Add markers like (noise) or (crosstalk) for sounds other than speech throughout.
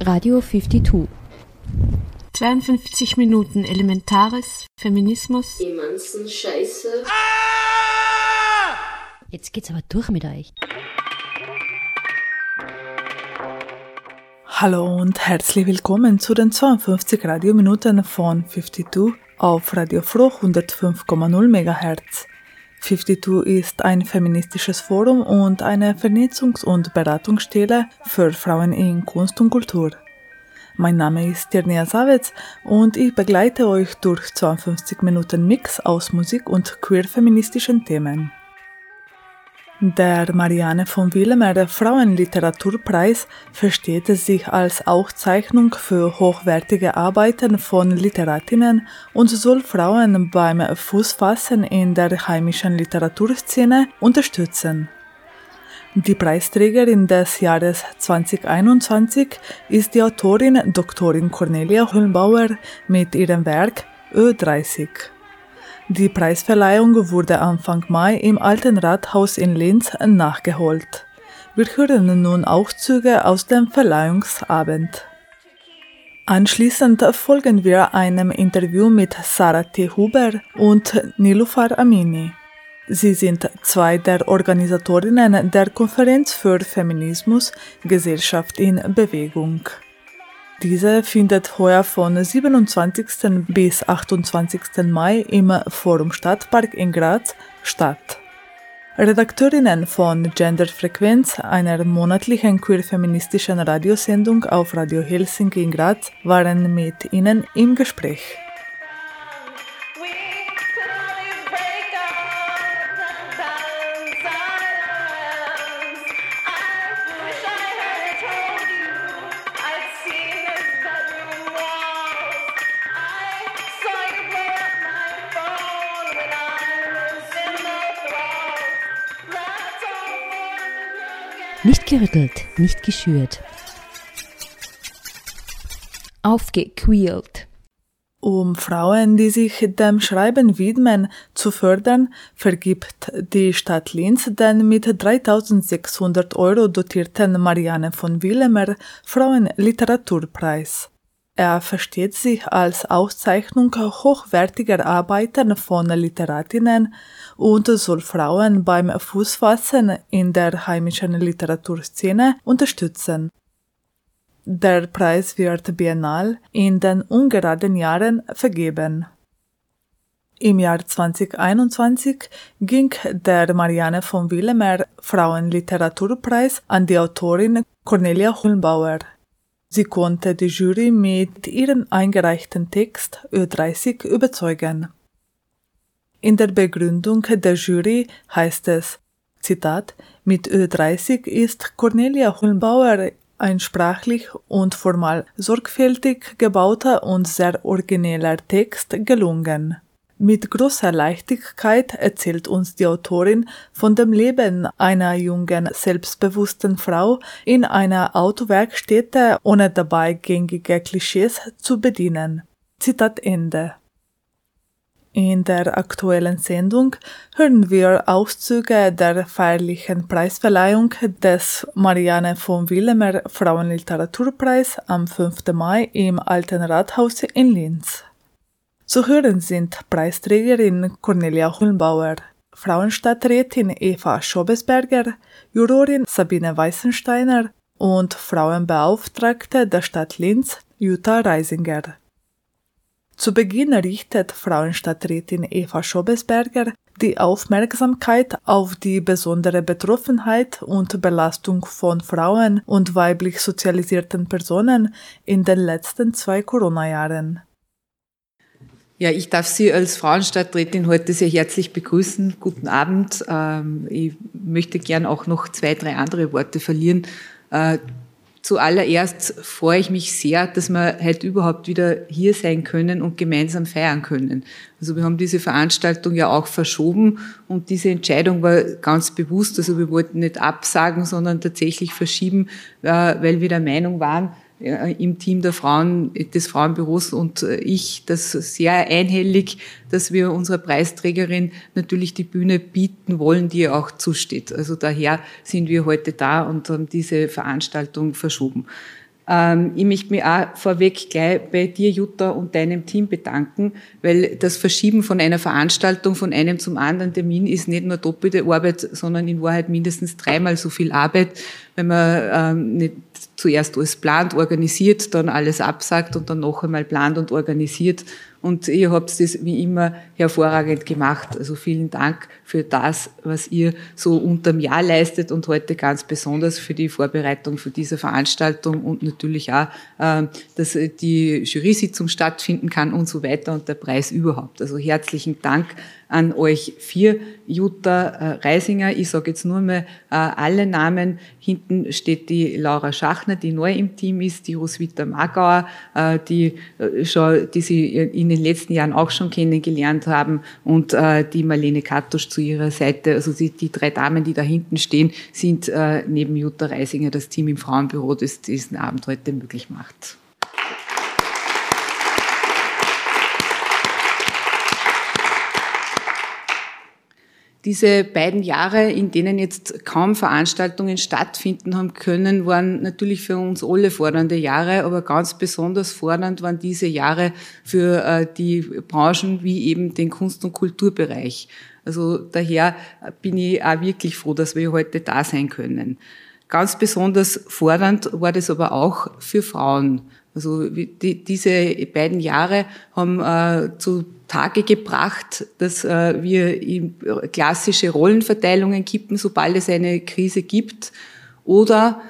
Radio 52. 52 Minuten Elementares, Feminismus. Emanzen Scheiße. Jetzt geht's aber durch mit euch. Hallo und herzlich willkommen zu den 52 Radiominuten von 52 auf Radio Froh 105,0 MHz. 52 ist ein feministisches Forum und eine Vernetzungs- und Beratungsstelle für Frauen in Kunst und Kultur. Mein Name ist Tirnia Savitz und ich begleite euch durch 52 Minuten Mix aus Musik und queer-feministischen Themen. Der Marianne von Willemer Frauenliteraturpreis versteht sich als Auszeichnung für hochwertige Arbeiten von Literatinnen und soll Frauen beim Fußfassen in der heimischen Literaturszene unterstützen. Die Preisträgerin des Jahres 2021 ist die Autorin Dr. Cornelia Hüllenbauer mit ihrem Werk Ö30. Die Preisverleihung wurde Anfang Mai im Alten Rathaus in Linz nachgeholt. Wir hören nun Auszüge aus dem Verleihungsabend. Anschließend folgen wir einem Interview mit Sarah T. Huber und Nilufar Amini. Sie sind zwei der Organisatorinnen der Konferenz für Feminismus Gesellschaft in Bewegung. Diese findet heuer von 27. bis 28. Mai im Forum Stadtpark in Graz statt. Redakteurinnen von Genderfrequenz, einer monatlichen queer-feministischen Radiosendung auf Radio Helsinki in Graz, waren mit ihnen im Gespräch. Nicht gerüttelt, nicht geschürt. Aufgequält. Um Frauen, die sich dem Schreiben widmen, zu fördern, vergibt die Stadt Linz den mit 3600 Euro dotierten Marianne von Willemer Frauenliteraturpreis. Er versteht sich als Auszeichnung hochwertiger Arbeiten von Literatinnen und soll Frauen beim Fußfassen in der heimischen Literaturszene unterstützen. Der Preis wird biennal in den ungeraden Jahren vergeben. Im Jahr 2021 ging der Marianne von Willemer Frauenliteraturpreis an die Autorin Cornelia Hulnbauer. Sie konnte die Jury mit ihrem eingereichten Text Ö30 überzeugen. In der Begründung der Jury heißt es, Zitat, mit Ö30 ist Cornelia Hulnbauer ein sprachlich und formal sorgfältig gebauter und sehr origineller Text gelungen. Mit großer Leichtigkeit erzählt uns die Autorin von dem Leben einer jungen, selbstbewussten Frau in einer Autowerkstätte, ohne dabei gängige Klischees zu bedienen. Zitat Ende. In der aktuellen Sendung hören wir Auszüge der feierlichen Preisverleihung des Marianne von Willemer Frauenliteraturpreis am 5. Mai im Alten Rathaus in Linz. Zu hören sind Preisträgerin Cornelia Hulnbauer, Frauenstadträtin Eva Schobesberger, Jurorin Sabine Weißensteiner und Frauenbeauftragte der Stadt Linz Jutta Reisinger. Zu Beginn richtet Frauenstadträtin Eva Schobesberger die Aufmerksamkeit auf die besondere Betroffenheit und Belastung von Frauen und weiblich sozialisierten Personen in den letzten zwei Corona-Jahren. Ja, ich darf Sie als Frauenstadträtin heute sehr herzlich begrüßen. Guten Abend. Ähm, ich möchte gern auch noch zwei, drei andere Worte verlieren. Äh, zuallererst freue ich mich sehr, dass wir heute überhaupt wieder hier sein können und gemeinsam feiern können. Also wir haben diese Veranstaltung ja auch verschoben und diese Entscheidung war ganz bewusst. Also wir wollten nicht absagen, sondern tatsächlich verschieben, äh, weil wir der Meinung waren, im Team der Frauen, des Frauenbüros und äh, ich das sehr einhellig, dass wir unserer Preisträgerin natürlich die Bühne bieten wollen, die ihr auch zusteht. Also daher sind wir heute da und haben diese Veranstaltung verschoben. Ähm, ich möchte mich auch vorweg gleich bei dir, Jutta, und deinem Team bedanken, weil das Verschieben von einer Veranstaltung von einem zum anderen Termin ist nicht nur doppelte Arbeit, sondern in Wahrheit mindestens dreimal so viel Arbeit, wenn man ähm, nicht zuerst alles plant, organisiert, dann alles absagt und dann noch einmal plant und organisiert und ihr habt das wie immer hervorragend gemacht. Also vielen Dank für das, was ihr so unterm Jahr leistet und heute ganz besonders für die Vorbereitung für diese Veranstaltung und natürlich auch, äh, dass die Jury-Sitzung stattfinden kann und so weiter und der Preis überhaupt. Also herzlichen Dank an euch vier. Jutta äh, Reisinger, ich sage jetzt nur mal äh, alle Namen. Hinten steht die Laura Schachner, die neu im Team ist, die Roswitha Magauer, äh, die, schon, die Sie in den letzten Jahren auch schon kennengelernt haben und äh, die Marlene Kattusch zu ihrer Seite. Also die, die drei Damen, die da hinten stehen, sind äh, neben Jutta Reisinger das Team im Frauenbüro, das diesen Abend heute möglich macht. Diese beiden Jahre, in denen jetzt kaum Veranstaltungen stattfinden haben können, waren natürlich für uns alle fordernde Jahre, aber ganz besonders fordernd waren diese Jahre für äh, die Branchen wie eben den Kunst- und Kulturbereich. Also daher bin ich auch wirklich froh, dass wir heute da sein können. Ganz besonders fordernd war das aber auch für Frauen. Also die, diese beiden Jahre haben äh, zu Tage gebracht, dass äh, wir klassische Rollenverteilungen kippen, sobald es eine Krise gibt. Oder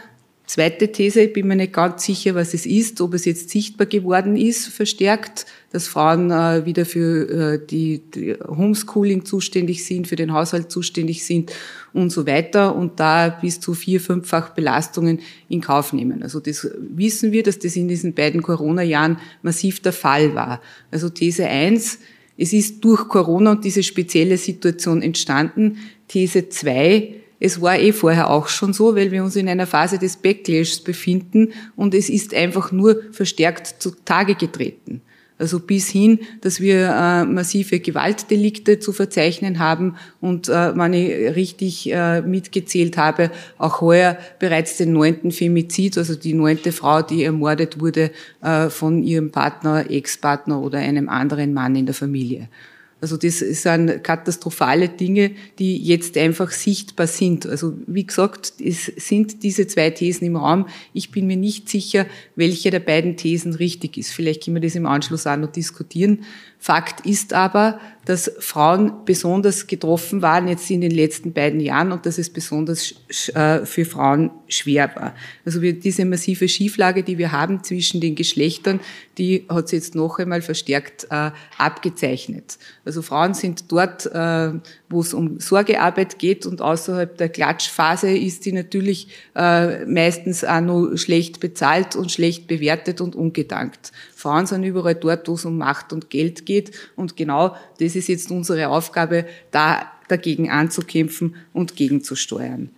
zweite These, ich bin mir nicht ganz sicher, was es ist, ob es jetzt sichtbar geworden ist, verstärkt, dass Frauen äh, wieder für äh, die, die Homeschooling zuständig sind, für den Haushalt zuständig sind und so weiter und da bis zu vier, fünffach Belastungen in Kauf nehmen. Also das wissen wir, dass das in diesen beiden Corona-Jahren massiv der Fall war. Also These eins: es ist durch Corona und diese spezielle Situation entstanden. These zwei: es war eh vorher auch schon so, weil wir uns in einer Phase des Backlashs befinden und es ist einfach nur verstärkt zutage getreten. Also bis hin, dass wir äh, massive Gewaltdelikte zu verzeichnen haben und äh, wenn ich richtig äh, mitgezählt habe, auch heuer bereits den neunten Femizid, also die neunte Frau, die ermordet wurde äh, von ihrem Partner, Ex-Partner oder einem anderen Mann in der Familie. Also das sind katastrophale Dinge, die jetzt einfach sichtbar sind. Also wie gesagt, es sind diese zwei Thesen im Raum. Ich bin mir nicht sicher, welche der beiden Thesen richtig ist. Vielleicht können wir das im Anschluss auch noch diskutieren. Fakt ist aber, dass Frauen besonders getroffen waren jetzt in den letzten beiden Jahren und dass es besonders äh, für Frauen schwer war. Also diese massive Schieflage, die wir haben zwischen den Geschlechtern, die hat sich jetzt noch einmal verstärkt äh, abgezeichnet. Also Frauen sind dort, äh, wo es um Sorgearbeit geht und außerhalb der Klatschphase ist die natürlich meistens auch nur schlecht bezahlt und schlecht bewertet und ungedankt. Frauen sind überall dort, wo es um Macht und Geld geht. Und genau das ist jetzt unsere Aufgabe, da dagegen anzukämpfen und gegenzusteuern.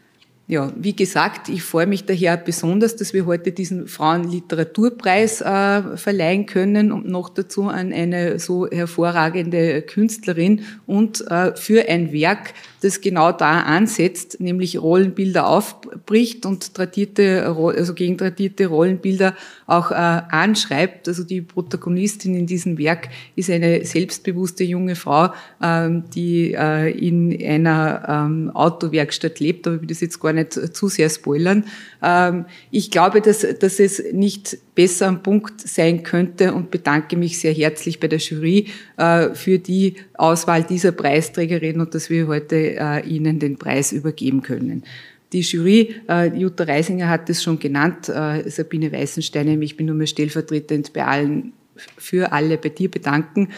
Ja, wie gesagt, ich freue mich daher besonders, dass wir heute diesen Frauenliteraturpreis äh, verleihen können und noch dazu an eine so hervorragende Künstlerin und äh, für ein Werk, das genau da ansetzt, nämlich Rollenbilder aufbricht und tradierte, also gegen tradierte Rollenbilder auch äh, anschreibt. Also die Protagonistin in diesem Werk ist eine selbstbewusste junge Frau, ähm, die äh, in einer ähm, Autowerkstatt lebt, aber ich will das jetzt gar nicht zu sehr spoilern. Ähm, ich glaube, dass, dass es nicht besser am Punkt sein könnte und bedanke mich sehr herzlich bei der Jury äh, für die Auswahl dieser Preisträgerin und dass wir heute äh, Ihnen den Preis übergeben können. Die Jury, äh, Jutta Reisinger hat es schon genannt, Sabine Weißenstein, ich bin nur mehr stellvertretend bei allen für alle bei dir bedanken.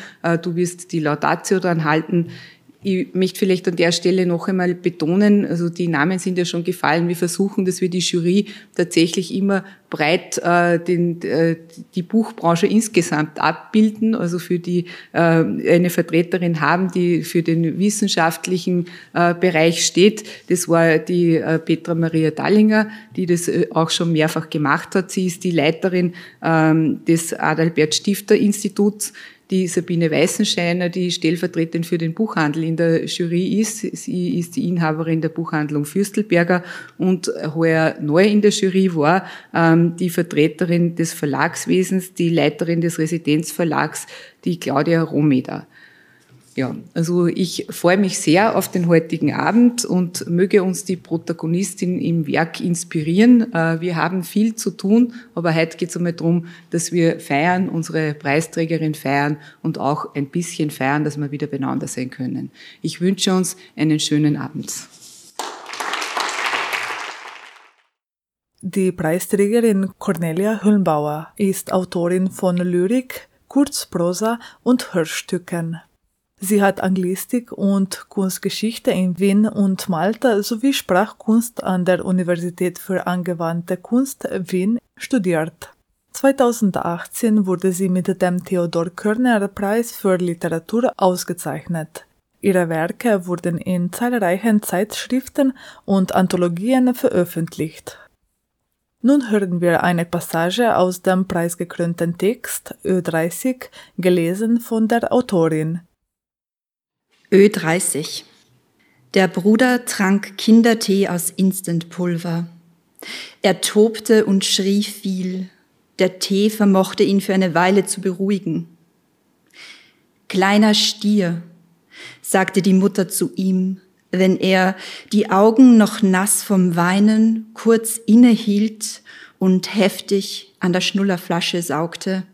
Du wirst die Laudatio dann halten. Ich möchte vielleicht an der Stelle noch einmal betonen, also die Namen sind ja schon gefallen. Wir versuchen, dass wir die Jury tatsächlich immer breit äh, den, äh, die Buchbranche insgesamt abbilden, also für die äh, eine Vertreterin haben, die für den wissenschaftlichen äh, Bereich steht. Das war die äh, Petra Maria Dallinger, die das äh, auch schon mehrfach gemacht hat. Sie ist die Leiterin äh, des Adalbert Stifter Instituts die Sabine Weißenscheiner, die stellvertretend für den Buchhandel in der Jury ist. Sie ist die Inhaberin der Buchhandlung Fürstelberger und heuer neu in der Jury war ähm, die Vertreterin des Verlagswesens, die Leiterin des Residenzverlags, die Claudia Romeder. Ja, also ich freue mich sehr auf den heutigen Abend und möge uns die Protagonistin im Werk inspirieren. Äh, wir haben viel zu tun, aber heute geht es einmal darum, dass wir feiern, unsere Preisträgerin feiern und auch ein bisschen feiern, dass wir wieder beieinander sein können. Ich wünsche uns einen schönen Abend. Die Preisträgerin Cornelia Hüllenbauer ist Autorin von Lyrik, Kurzprosa und Hörstücken. Sie hat Anglistik und Kunstgeschichte in Wien und Malta sowie Sprachkunst an der Universität für angewandte Kunst Wien studiert. 2018 wurde sie mit dem Theodor Körner Preis für Literatur ausgezeichnet. Ihre Werke wurden in zahlreichen Zeitschriften und Anthologien veröffentlicht. Nun hören wir eine Passage aus dem preisgekrönten Text Ö30, gelesen von der Autorin. Ö30. Der Bruder trank Kindertee aus Instantpulver. Er tobte und schrie viel. Der Tee vermochte ihn für eine Weile zu beruhigen. Kleiner Stier, sagte die Mutter zu ihm, wenn er, die Augen noch nass vom Weinen, kurz innehielt und heftig an der Schnullerflasche saugte.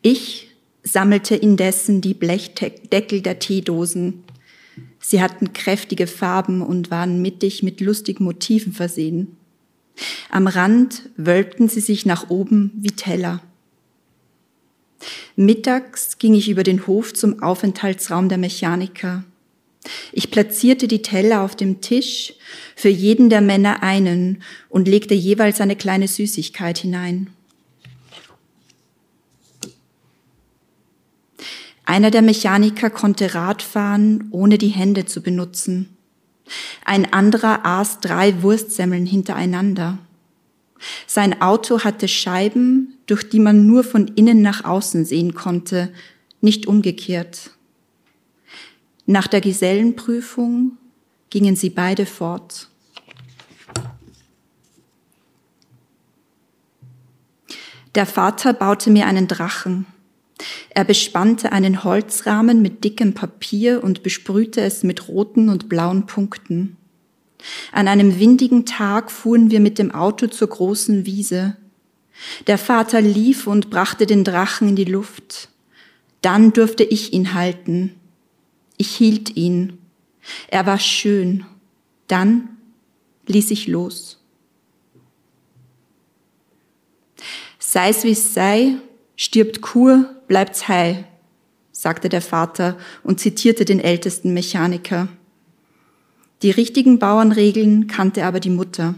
Ich sammelte indessen die Blechdeckel der Teedosen. Sie hatten kräftige Farben und waren mittig mit lustigen Motiven versehen. Am Rand wölbten sie sich nach oben wie Teller. Mittags ging ich über den Hof zum Aufenthaltsraum der Mechaniker. Ich platzierte die Teller auf dem Tisch, für jeden der Männer einen und legte jeweils eine kleine Süßigkeit hinein. Einer der Mechaniker konnte Radfahren, ohne die Hände zu benutzen. Ein anderer aß drei Wurstsemmeln hintereinander. Sein Auto hatte Scheiben, durch die man nur von innen nach außen sehen konnte, nicht umgekehrt. Nach der Gesellenprüfung gingen sie beide fort. Der Vater baute mir einen Drachen. Er bespannte einen Holzrahmen mit dickem Papier und besprühte es mit roten und blauen Punkten. An einem windigen Tag fuhren wir mit dem Auto zur großen Wiese. Der Vater lief und brachte den Drachen in die Luft. Dann durfte ich ihn halten. Ich hielt ihn. Er war schön. Dann ließ ich los. Sei's wie es sei, Stirbt Kur, bleibt's heil, sagte der Vater und zitierte den ältesten Mechaniker. Die richtigen Bauernregeln kannte aber die Mutter.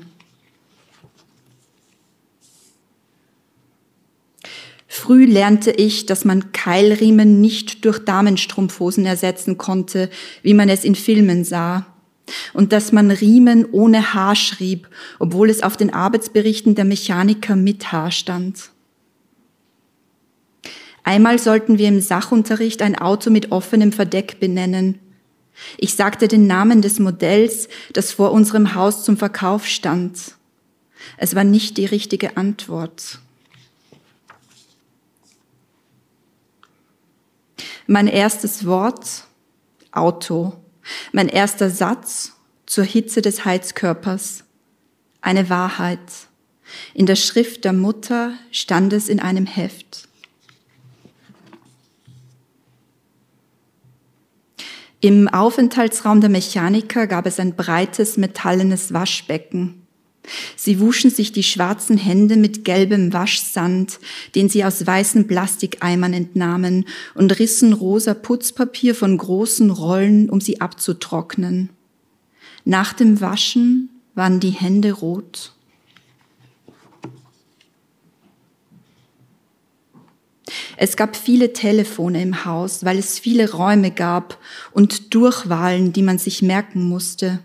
Früh lernte ich, dass man Keilriemen nicht durch Damenstrumpfhosen ersetzen konnte, wie man es in Filmen sah, und dass man Riemen ohne Haar schrieb, obwohl es auf den Arbeitsberichten der Mechaniker mit Haar stand. Einmal sollten wir im Sachunterricht ein Auto mit offenem Verdeck benennen. Ich sagte den Namen des Modells, das vor unserem Haus zum Verkauf stand. Es war nicht die richtige Antwort. Mein erstes Wort, Auto. Mein erster Satz zur Hitze des Heizkörpers. Eine Wahrheit. In der Schrift der Mutter stand es in einem Heft. Im Aufenthaltsraum der Mechaniker gab es ein breites metallenes Waschbecken. Sie wuschen sich die schwarzen Hände mit gelbem Waschsand, den sie aus weißen Plastikeimern entnahmen, und rissen rosa Putzpapier von großen Rollen, um sie abzutrocknen. Nach dem Waschen waren die Hände rot. Es gab viele Telefone im Haus, weil es viele Räume gab und Durchwahlen, die man sich merken musste.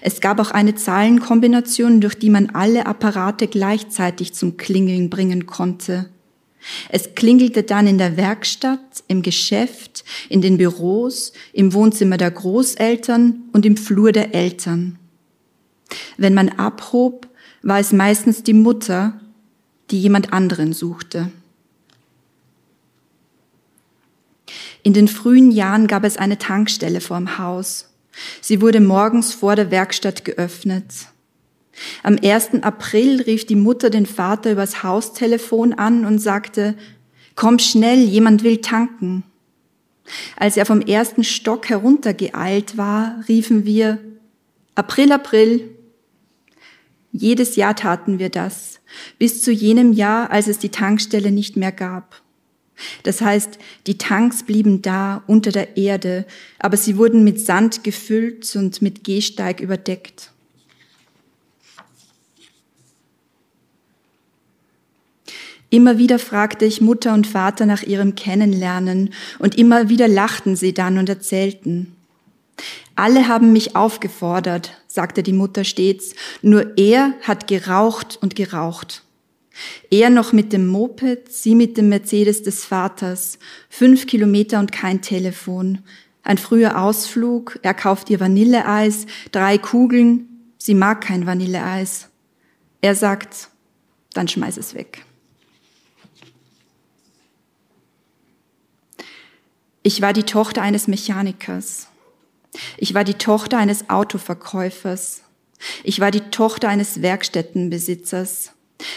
Es gab auch eine Zahlenkombination, durch die man alle Apparate gleichzeitig zum Klingeln bringen konnte. Es klingelte dann in der Werkstatt, im Geschäft, in den Büros, im Wohnzimmer der Großeltern und im Flur der Eltern. Wenn man abhob, war es meistens die Mutter, die jemand anderen suchte. In den frühen Jahren gab es eine Tankstelle vorm Haus. Sie wurde morgens vor der Werkstatt geöffnet. Am 1. April rief die Mutter den Vater übers Haustelefon an und sagte, komm schnell, jemand will tanken. Als er vom ersten Stock heruntergeeilt war, riefen wir, April, April. Jedes Jahr taten wir das, bis zu jenem Jahr, als es die Tankstelle nicht mehr gab. Das heißt, die Tanks blieben da unter der Erde, aber sie wurden mit Sand gefüllt und mit Gehsteig überdeckt. Immer wieder fragte ich Mutter und Vater nach ihrem Kennenlernen und immer wieder lachten sie dann und erzählten. Alle haben mich aufgefordert, sagte die Mutter stets, nur er hat geraucht und geraucht. Er noch mit dem Moped, sie mit dem Mercedes des Vaters, fünf Kilometer und kein Telefon. Ein früher Ausflug, er kauft ihr Vanilleeis, drei Kugeln, sie mag kein Vanilleeis. Er sagt, dann schmeiß es weg. Ich war die Tochter eines Mechanikers. Ich war die Tochter eines Autoverkäufers. Ich war die Tochter eines Werkstättenbesitzers.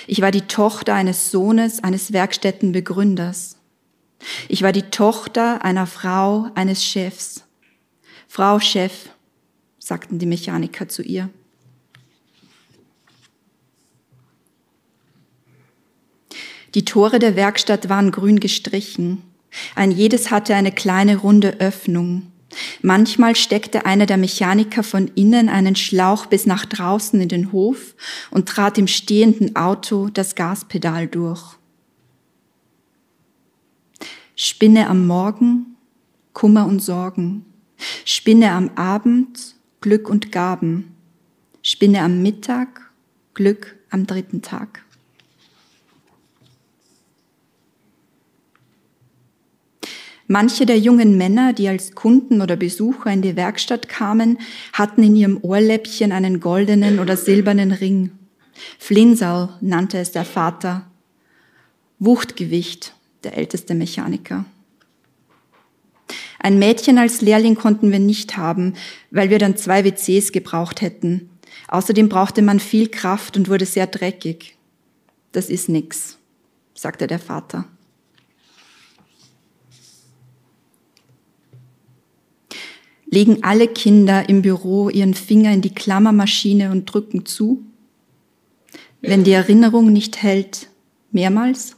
Ich war die Tochter eines Sohnes eines Werkstättenbegründers. Ich war die Tochter einer Frau eines Chefs. Frau Chef, sagten die Mechaniker zu ihr. Die Tore der Werkstatt waren grün gestrichen. Ein jedes hatte eine kleine runde Öffnung. Manchmal steckte einer der Mechaniker von innen einen Schlauch bis nach draußen in den Hof und trat im stehenden Auto das Gaspedal durch. Spinne am Morgen, Kummer und Sorgen. Spinne am Abend, Glück und Gaben. Spinne am Mittag, Glück am dritten Tag. Manche der jungen Männer, die als Kunden oder Besucher in die Werkstatt kamen, hatten in ihrem Ohrläppchen einen goldenen oder silbernen Ring. Flinsal nannte es der Vater. Wuchtgewicht, der älteste Mechaniker. Ein Mädchen als Lehrling konnten wir nicht haben, weil wir dann zwei WCs gebraucht hätten. Außerdem brauchte man viel Kraft und wurde sehr dreckig. Das ist nix, sagte der Vater. Legen alle Kinder im Büro ihren Finger in die Klammermaschine und drücken zu? Wenn die Erinnerung nicht hält, mehrmals?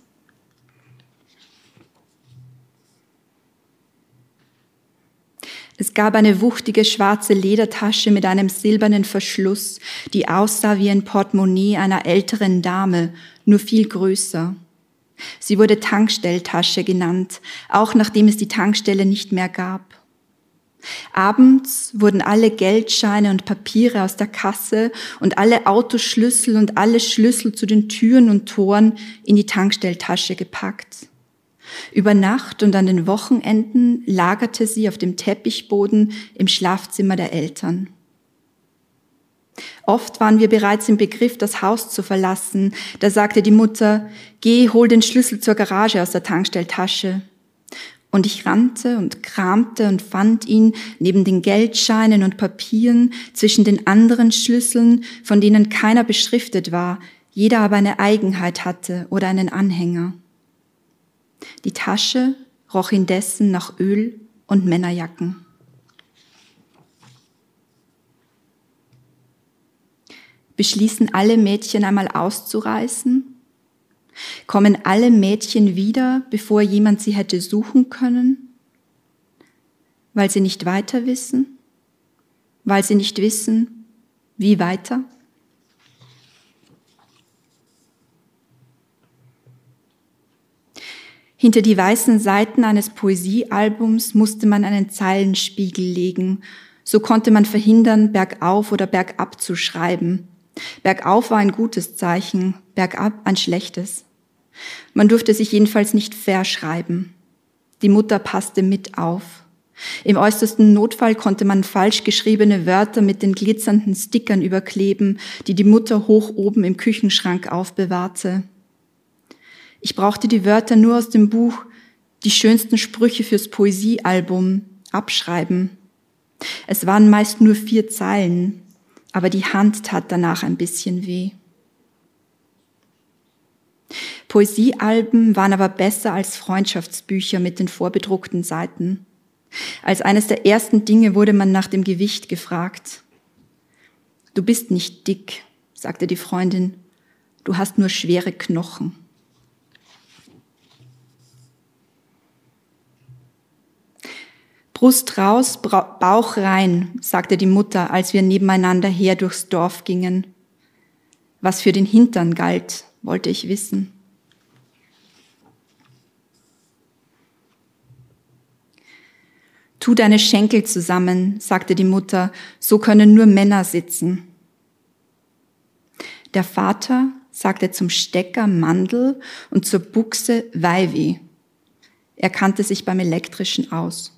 Es gab eine wuchtige schwarze Ledertasche mit einem silbernen Verschluss, die aussah wie ein Portemonnaie einer älteren Dame, nur viel größer. Sie wurde Tankstelltasche genannt, auch nachdem es die Tankstelle nicht mehr gab. Abends wurden alle Geldscheine und Papiere aus der Kasse und alle Autoschlüssel und alle Schlüssel zu den Türen und Toren in die Tankstelltasche gepackt. Über Nacht und an den Wochenenden lagerte sie auf dem Teppichboden im Schlafzimmer der Eltern. Oft waren wir bereits im Begriff, das Haus zu verlassen. Da sagte die Mutter, geh, hol den Schlüssel zur Garage aus der Tankstelltasche. Und ich rannte und kramte und fand ihn neben den Geldscheinen und Papieren zwischen den anderen Schlüsseln, von denen keiner beschriftet war, jeder aber eine Eigenheit hatte oder einen Anhänger. Die Tasche roch indessen nach Öl und Männerjacken. Beschließen alle Mädchen einmal auszureißen Kommen alle Mädchen wieder, bevor jemand sie hätte suchen können? Weil sie nicht weiter wissen? Weil sie nicht wissen, wie weiter? Hinter die weißen Seiten eines Poesiealbums musste man einen Zeilenspiegel legen. So konnte man verhindern, bergauf oder bergab zu schreiben. Bergauf war ein gutes Zeichen, bergab ein schlechtes. Man durfte sich jedenfalls nicht verschreiben. Die Mutter passte mit auf. Im äußersten Notfall konnte man falsch geschriebene Wörter mit den glitzernden Stickern überkleben, die die Mutter hoch oben im Küchenschrank aufbewahrte. Ich brauchte die Wörter nur aus dem Buch Die schönsten Sprüche fürs Poesiealbum abschreiben. Es waren meist nur vier Zeilen, aber die Hand tat danach ein bisschen weh. Poesiealben waren aber besser als Freundschaftsbücher mit den vorbedruckten Seiten. Als eines der ersten Dinge wurde man nach dem Gewicht gefragt. Du bist nicht dick, sagte die Freundin, du hast nur schwere Knochen. Brust raus, Bauch rein, sagte die Mutter, als wir nebeneinander her durchs Dorf gingen. Was für den Hintern galt, wollte ich wissen. Tu deine Schenkel zusammen, sagte die Mutter, so können nur Männer sitzen. Der Vater sagte zum Stecker Mandel und zur Buchse Weiwi. Er kannte sich beim Elektrischen aus.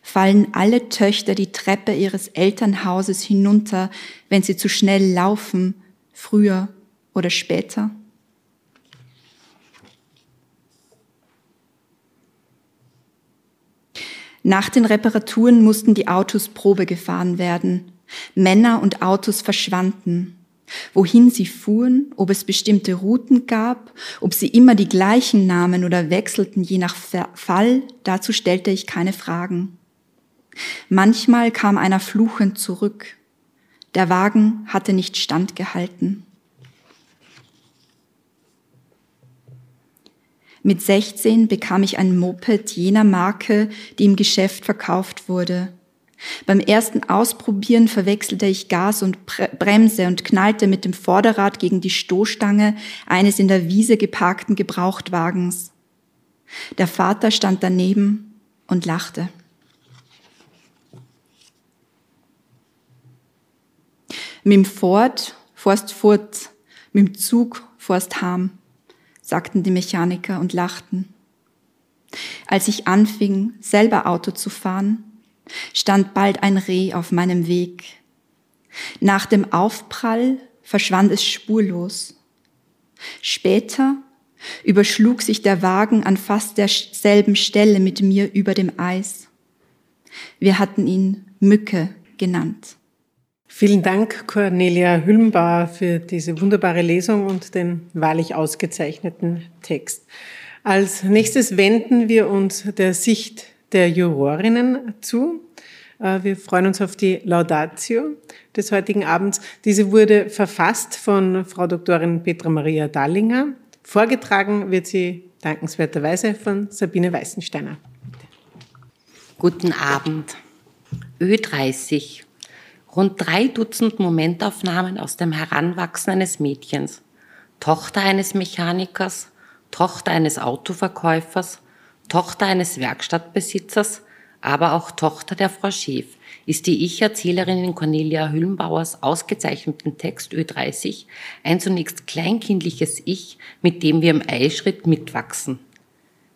Fallen alle Töchter die Treppe ihres Elternhauses hinunter, wenn sie zu schnell laufen, früher oder später? Nach den Reparaturen mussten die Autos Probe gefahren werden. Männer und Autos verschwanden. Wohin sie fuhren, ob es bestimmte Routen gab, ob sie immer die gleichen nahmen oder wechselten je nach Fall, dazu stellte ich keine Fragen. Manchmal kam einer fluchend zurück. Der Wagen hatte nicht standgehalten. Mit 16 bekam ich ein Moped jener Marke, die im Geschäft verkauft wurde. Beim ersten Ausprobieren verwechselte ich Gas und Bremse und knallte mit dem Vorderrad gegen die Stoßstange eines in der Wiese geparkten Gebrauchtwagens. Der Vater stand daneben und lachte. Mit dem Ford forst fort, mit dem Zug forst heim sagten die Mechaniker und lachten. Als ich anfing, selber Auto zu fahren, stand bald ein Reh auf meinem Weg. Nach dem Aufprall verschwand es spurlos. Später überschlug sich der Wagen an fast derselben Stelle mit mir über dem Eis. Wir hatten ihn Mücke genannt. Vielen Dank, Cornelia Hülmbauer, für diese wunderbare Lesung und den wahrlich ausgezeichneten Text. Als nächstes wenden wir uns der Sicht der Jurorinnen zu. Äh, wir freuen uns auf die Laudatio des heutigen Abends. Diese wurde verfasst von Frau Doktorin Petra Maria Dallinger. Vorgetragen wird sie dankenswerterweise von Sabine Weißensteiner. Guten Abend. Ö30 rund drei Dutzend Momentaufnahmen aus dem Heranwachsen eines Mädchens, Tochter eines Mechanikers, Tochter eines Autoverkäufers, Tochter eines Werkstattbesitzers, aber auch Tochter der Frau Schäf, ist die Ich-Erzählerin in Cornelia Hüllenbauers ausgezeichneten Text Ö30 ein zunächst kleinkindliches Ich, mit dem wir im Eilschritt mitwachsen.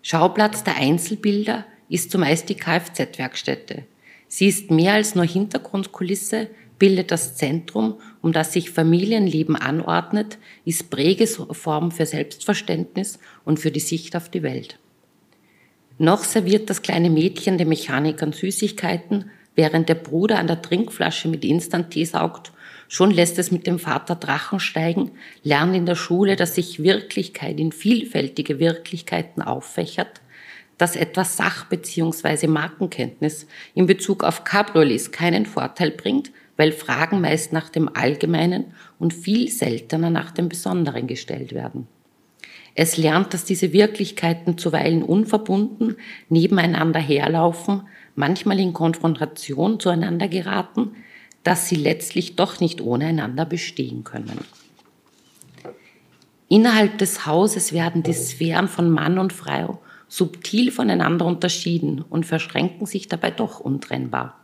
Schauplatz der Einzelbilder ist zumeist die Kfz-Werkstätte. Sie ist mehr als nur Hintergrundkulisse, bildet das Zentrum, um das sich Familienleben anordnet, ist Prägeform für Selbstverständnis und für die Sicht auf die Welt. Noch serviert das kleine Mädchen den Mechanikern Süßigkeiten, während der Bruder an der Trinkflasche mit Instant-Tee saugt. Schon lässt es mit dem Vater Drachen steigen, lernt in der Schule, dass sich Wirklichkeit in vielfältige Wirklichkeiten auffächert, dass etwas Sach- bzw. Markenkenntnis in Bezug auf Cabriolets keinen Vorteil bringt, weil Fragen meist nach dem Allgemeinen und viel seltener nach dem Besonderen gestellt werden. Es lernt, dass diese Wirklichkeiten zuweilen unverbunden nebeneinander herlaufen, manchmal in Konfrontation zueinander geraten, dass sie letztlich doch nicht ohne einander bestehen können. Innerhalb des Hauses werden die Sphären von Mann und Frau subtil voneinander unterschieden und verschränken sich dabei doch untrennbar.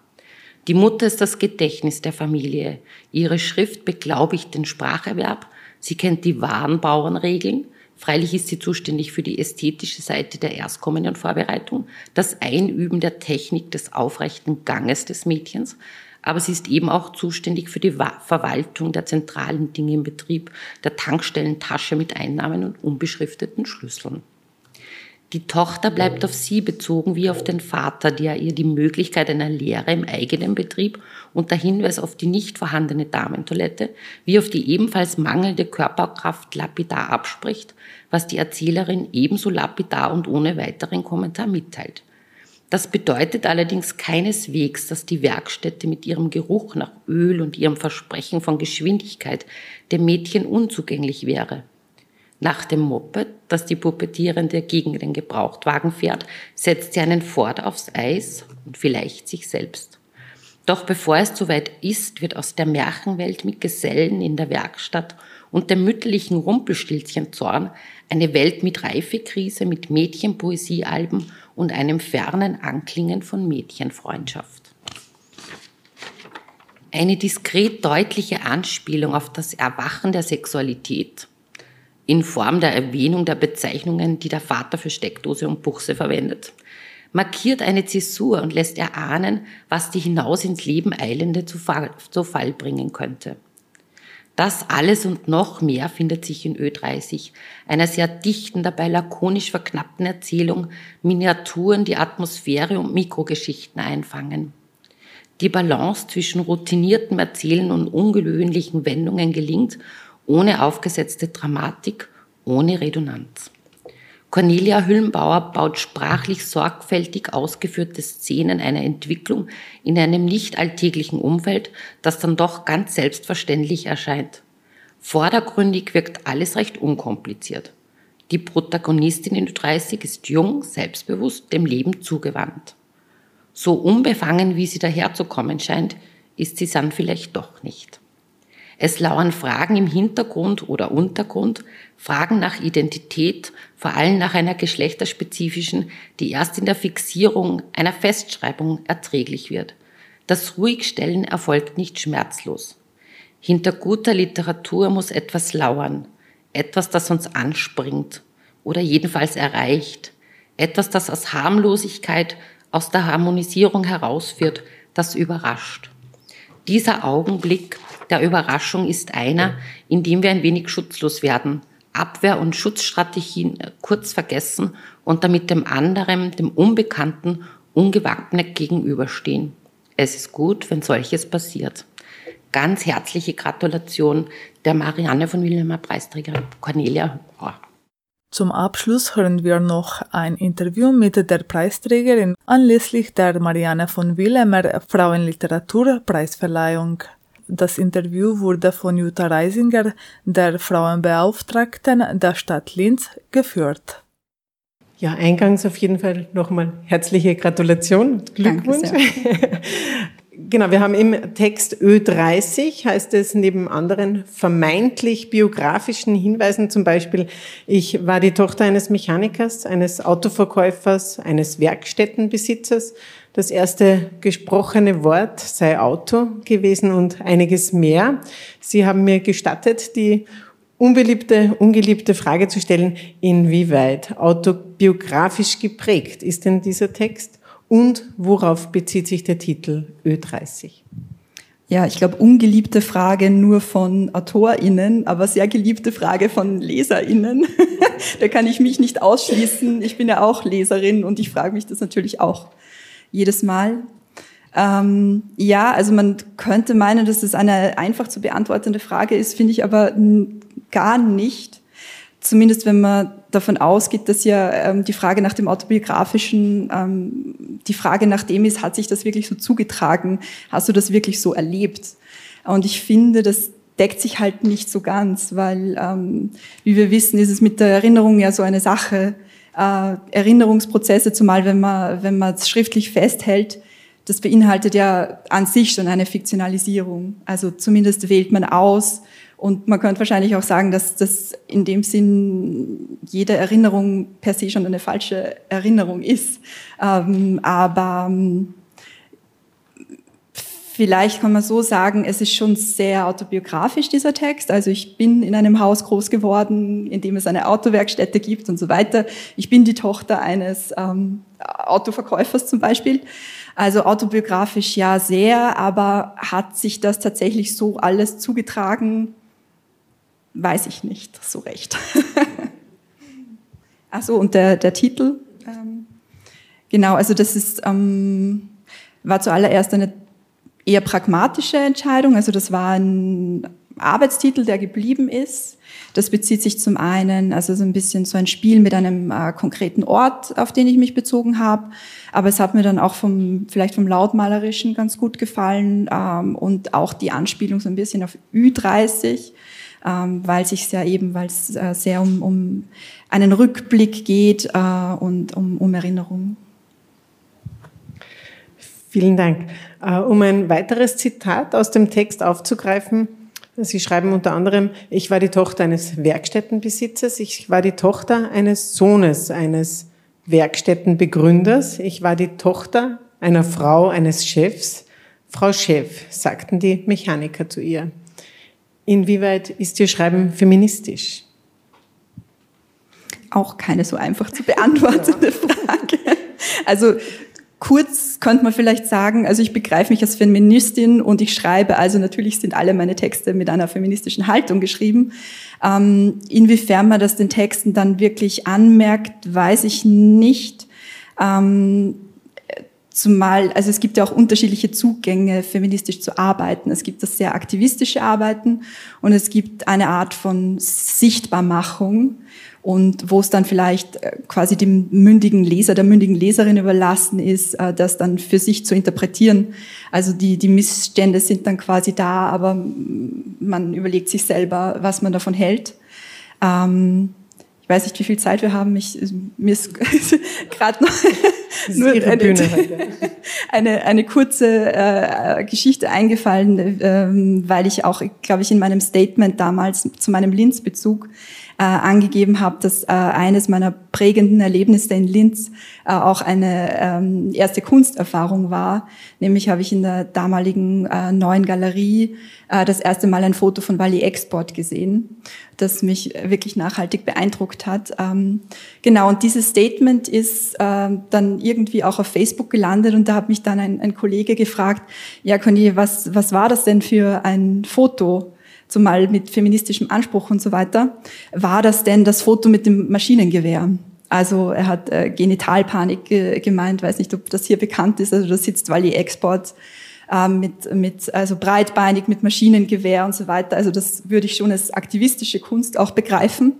Die Mutter ist das Gedächtnis der Familie. Ihre Schrift beglaubigt den Spracherwerb. Sie kennt die wahren Bauernregeln. Freilich ist sie zuständig für die ästhetische Seite der Erstkommunionvorbereitung, das Einüben der Technik des aufrechten Ganges des Mädchens, aber sie ist eben auch zuständig für die Verwaltung der zentralen Dinge im Betrieb, der Tankstellentasche mit Einnahmen und unbeschrifteten Schlüsseln. Die Tochter bleibt auf sie bezogen wie auf den Vater, der ihr die Möglichkeit einer Lehre im eigenen Betrieb und der Hinweis auf die nicht vorhandene Damentoilette wie auf die ebenfalls mangelnde Körperkraft lapidar abspricht, was die Erzählerin ebenso lapidar und ohne weiteren Kommentar mitteilt. Das bedeutet allerdings keineswegs, dass die Werkstätte mit ihrem Geruch nach Öl und ihrem Versprechen von Geschwindigkeit dem Mädchen unzugänglich wäre. Nach dem Moped, das die Puppetierende gegen den Gebrauchtwagen fährt, setzt sie einen Ford aufs Eis und vielleicht sich selbst. Doch bevor es soweit ist, wird aus der Märchenwelt mit Gesellen in der Werkstatt und dem mütterlichen Rumpelstilzchenzorn eine Welt mit Reifekrise, mit Mädchenpoesiealben und einem fernen Anklingen von Mädchenfreundschaft. Eine diskret deutliche Anspielung auf das Erwachen der Sexualität in Form der Erwähnung der Bezeichnungen, die der Vater für Steckdose und Buchse verwendet, markiert eine Zäsur und lässt erahnen, was die hinaus ins Leben eilende zu Fall, zu Fall bringen könnte. Das alles und noch mehr findet sich in Ö30, einer sehr dichten, dabei lakonisch verknappten Erzählung, Miniaturen, die Atmosphäre und Mikrogeschichten einfangen. Die Balance zwischen routiniertem Erzählen und ungewöhnlichen Wendungen gelingt ohne aufgesetzte Dramatik, ohne Redundanz. Cornelia Hüllenbauer baut sprachlich sorgfältig ausgeführte Szenen einer Entwicklung in einem nicht alltäglichen Umfeld, das dann doch ganz selbstverständlich erscheint. Vordergründig wirkt alles recht unkompliziert. Die Protagonistin in 30 ist jung, selbstbewusst, dem Leben zugewandt. So unbefangen, wie sie daherzukommen scheint, ist sie dann vielleicht doch nicht. Es lauern Fragen im Hintergrund oder Untergrund, Fragen nach Identität, vor allem nach einer geschlechterspezifischen, die erst in der Fixierung einer Festschreibung erträglich wird. Das Ruhigstellen erfolgt nicht schmerzlos. Hinter guter Literatur muss etwas lauern, etwas, das uns anspringt oder jedenfalls erreicht, etwas, das aus Harmlosigkeit, aus der Harmonisierung herausführt, das überrascht. Dieser Augenblick der Überraschung ist einer, in dem wir ein wenig schutzlos werden, Abwehr- und Schutzstrategien kurz vergessen und damit dem anderen, dem Unbekannten, ungewappnet gegenüberstehen. Es ist gut, wenn solches passiert. Ganz herzliche Gratulation der Marianne von Wilhelmer Preisträgerin Cornelia Bauer. Zum Abschluss hören wir noch ein Interview mit der Preisträgerin anlässlich der Marianne von Wilhelmer Frauenliteraturpreisverleihung. Das Interview wurde von Jutta Reisinger, der Frauenbeauftragten der Stadt Linz, geführt. Ja, eingangs auf jeden Fall nochmal herzliche Gratulation, Glückwunsch. (laughs) genau, wir haben im Text Ö30, heißt es neben anderen vermeintlich biografischen Hinweisen zum Beispiel, ich war die Tochter eines Mechanikers, eines Autoverkäufers, eines Werkstättenbesitzers, das erste gesprochene Wort sei Auto gewesen und einiges mehr. Sie haben mir gestattet, die unbeliebte, ungeliebte Frage zu stellen, inwieweit autobiografisch geprägt ist denn dieser Text und worauf bezieht sich der Titel Ö30? Ja, ich glaube, ungeliebte Frage nur von AutorInnen, aber sehr geliebte Frage von LeserInnen. (laughs) da kann ich mich nicht ausschließen. Ich bin ja auch Leserin und ich frage mich das natürlich auch jedes Mal. Ähm, ja, also man könnte meinen, dass es eine einfach zu beantwortende Frage ist, finde ich aber gar nicht. Zumindest wenn man davon ausgeht, dass ja ähm, die Frage nach dem autobiografischen, ähm, die Frage nach dem ist, hat sich das wirklich so zugetragen? Hast du das wirklich so erlebt? Und ich finde, das deckt sich halt nicht so ganz, weil, ähm, wie wir wissen, ist es mit der Erinnerung ja so eine Sache, äh, Erinnerungsprozesse, zumal wenn man wenn man es schriftlich festhält, das beinhaltet ja an sich schon eine Fiktionalisierung. Also zumindest wählt man aus und man könnte wahrscheinlich auch sagen, dass das in dem Sinn jede Erinnerung per se schon eine falsche Erinnerung ist. Ähm, aber ähm, Vielleicht kann man so sagen, es ist schon sehr autobiografisch, dieser Text. Also ich bin in einem Haus groß geworden, in dem es eine Autowerkstätte gibt und so weiter. Ich bin die Tochter eines ähm, Autoverkäufers zum Beispiel. Also autobiografisch ja sehr, aber hat sich das tatsächlich so alles zugetragen? Weiß ich nicht so recht. (laughs) Ach so, und der, der Titel? Ähm, genau, also das ist, ähm, war zuallererst eine eher pragmatische Entscheidung. Also das war ein Arbeitstitel, der geblieben ist. Das bezieht sich zum einen, also so ein bisschen so ein Spiel mit einem äh, konkreten Ort, auf den ich mich bezogen habe. Aber es hat mir dann auch vom, vielleicht vom Lautmalerischen ganz gut gefallen ähm, und auch die Anspielung so ein bisschen auf Ü30, ähm, weil sich ja eben, weil es äh, sehr um, um einen Rückblick geht äh, und um, um Erinnerung. Vielen Dank. Äh, um ein weiteres Zitat aus dem Text aufzugreifen, Sie schreiben unter anderem, ich war die Tochter eines Werkstättenbesitzers, ich war die Tochter eines Sohnes eines Werkstättenbegründers, ich war die Tochter einer Frau eines Chefs. Frau Chef, sagten die Mechaniker zu ihr. Inwieweit ist Ihr Schreiben feministisch? Auch keine so einfach zu beantwortende (laughs) Frage. Also Kurz könnte man vielleicht sagen, also ich begreife mich als Feministin und ich schreibe, also natürlich sind alle meine Texte mit einer feministischen Haltung geschrieben. Ähm, inwiefern man das den Texten dann wirklich anmerkt, weiß ich nicht. Ähm, zumal, also es gibt ja auch unterschiedliche Zugänge, feministisch zu arbeiten. Es gibt das sehr aktivistische Arbeiten und es gibt eine Art von Sichtbarmachung und wo es dann vielleicht äh, quasi dem mündigen Leser, der mündigen Leserin überlassen ist, äh, das dann für sich zu interpretieren. Also die, die Missstände sind dann quasi da, aber man überlegt sich selber, was man davon hält. Ähm, ich weiß nicht, wie viel Zeit wir haben. Ich, mir ist (laughs) gerade noch nur eine, (laughs) eine, eine, kurze äh, Geschichte eingefallen, äh, weil ich auch, glaube ich, in meinem Statement damals zu meinem Linz-Bezug äh, angegeben habe, dass äh, eines meiner prägenden Erlebnisse in Linz äh, auch eine ähm, erste Kunsterfahrung war. Nämlich habe ich in der damaligen äh, neuen Galerie äh, das erste Mal ein Foto von Wally Export gesehen, das mich wirklich nachhaltig beeindruckt hat. Ähm, genau, und dieses Statement ist äh, dann irgendwie auch auf Facebook gelandet und da hat mich dann ein, ein Kollege gefragt, ja Conny, was, was war das denn für ein Foto? Zumal mit feministischem Anspruch und so weiter, war das denn das Foto mit dem Maschinengewehr? Also er hat äh, Genitalpanik äh, gemeint, weiß nicht, ob das hier bekannt ist. Also da sitzt Wally Export äh, mit, mit, also breitbeinig mit Maschinengewehr und so weiter. Also das würde ich schon als aktivistische Kunst auch begreifen.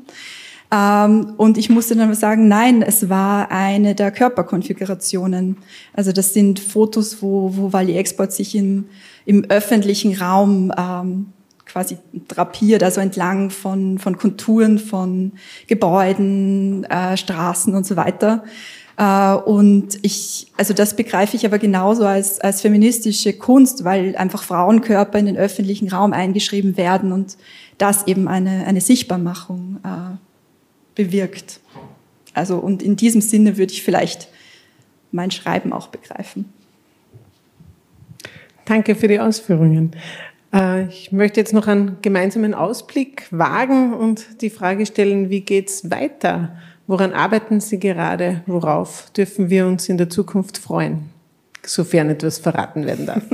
Ähm, und ich musste dann sagen, nein, es war eine der Körperkonfigurationen. Also das sind Fotos, wo, wo Wally Export sich im, im öffentlichen Raum ähm, quasi drapiert, also entlang von, von Konturen von Gebäuden, äh, Straßen und so weiter. Äh, und ich, also das begreife ich aber genauso als, als feministische Kunst, weil einfach Frauenkörper in den öffentlichen Raum eingeschrieben werden und das eben eine, eine Sichtbarmachung äh, bewirkt. Also, und in diesem Sinne würde ich vielleicht mein Schreiben auch begreifen. Danke für die Ausführungen. Äh, ich möchte jetzt noch einen gemeinsamen Ausblick wagen und die Frage stellen, wie geht's weiter? Woran arbeiten Sie gerade? Worauf dürfen wir uns in der Zukunft freuen? Sofern etwas verraten werden darf. (laughs)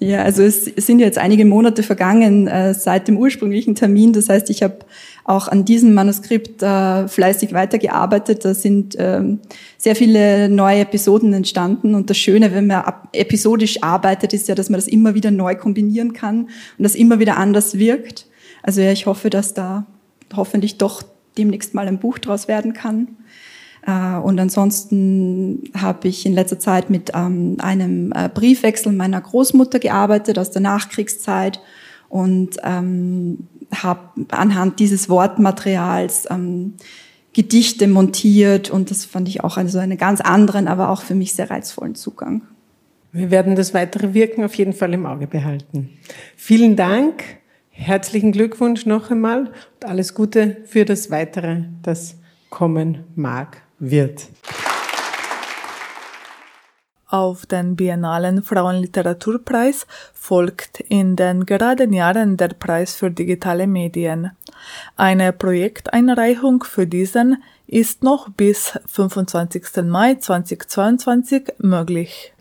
Ja, also es sind jetzt einige Monate vergangen äh, seit dem ursprünglichen Termin. Das heißt, ich habe auch an diesem Manuskript äh, fleißig weitergearbeitet. Da sind ähm, sehr viele neue Episoden entstanden. Und das Schöne, wenn man episodisch arbeitet, ist ja, dass man das immer wieder neu kombinieren kann und das immer wieder anders wirkt. Also ja, ich hoffe, dass da hoffentlich doch demnächst mal ein Buch draus werden kann. Äh, und ansonsten habe ich in letzter Zeit mit ähm, einem äh, Briefwechsel meiner Großmutter gearbeitet aus der Nachkriegszeit und ähm, habe anhand dieses Wortmaterials ähm, Gedichte montiert und das fand ich auch also einen ganz anderen, aber auch für mich sehr reizvollen Zugang. Wir werden das weitere Wirken auf jeden Fall im Auge behalten. Vielen Dank, herzlichen Glückwunsch noch einmal und alles Gute für das Weitere, das kommen mag, wird. auf den Biennalen Frauenliteraturpreis folgt in den geraden Jahren der Preis für digitale Medien. Eine Projekteinreichung für diesen ist noch bis 25. Mai 2022 möglich.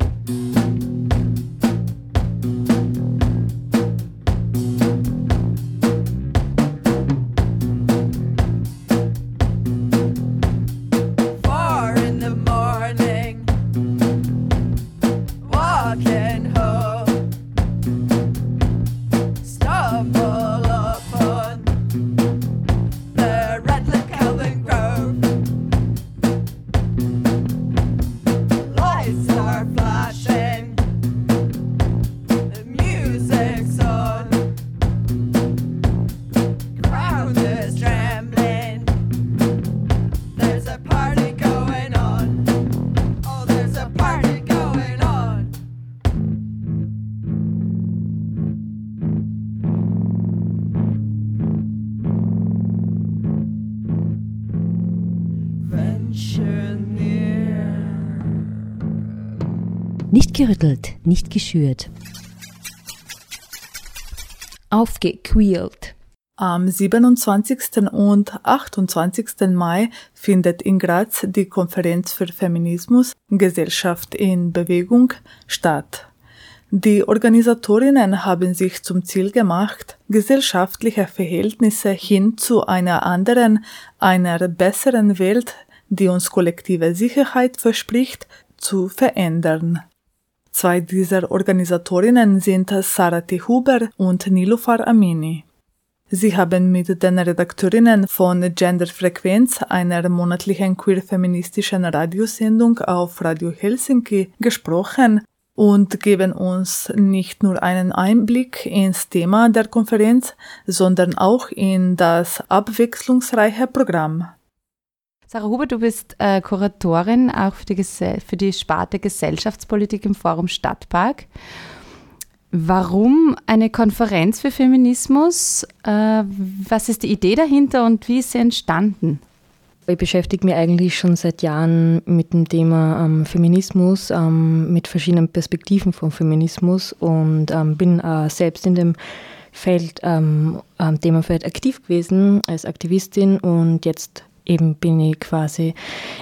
Gerüttelt, nicht geschürt. Aufgequält. Am 27. und 28. Mai findet in Graz die Konferenz für Feminismus Gesellschaft in Bewegung statt. Die Organisatorinnen haben sich zum Ziel gemacht, gesellschaftliche Verhältnisse hin zu einer anderen, einer besseren Welt, die uns kollektive Sicherheit verspricht, zu verändern. Zwei dieser Organisatorinnen sind Sarah T. Huber und Nilufar Amini. Sie haben mit den Redakteurinnen von Genderfrequenz, einer monatlichen queer-feministischen Radiosendung auf Radio Helsinki, gesprochen und geben uns nicht nur einen Einblick ins Thema der Konferenz, sondern auch in das abwechslungsreiche Programm. Sarah Huber, du bist äh, Kuratorin auch für die, für die Sparte Gesellschaftspolitik im Forum Stadtpark. Warum eine Konferenz für Feminismus? Äh, was ist die Idee dahinter und wie ist sie entstanden? Ich beschäftige mich eigentlich schon seit Jahren mit dem Thema ähm, Feminismus, ähm, mit verschiedenen Perspektiven von Feminismus und ähm, bin äh, selbst in dem Feld, ähm, Themenfeld aktiv gewesen als Aktivistin und jetzt eben bin ich quasi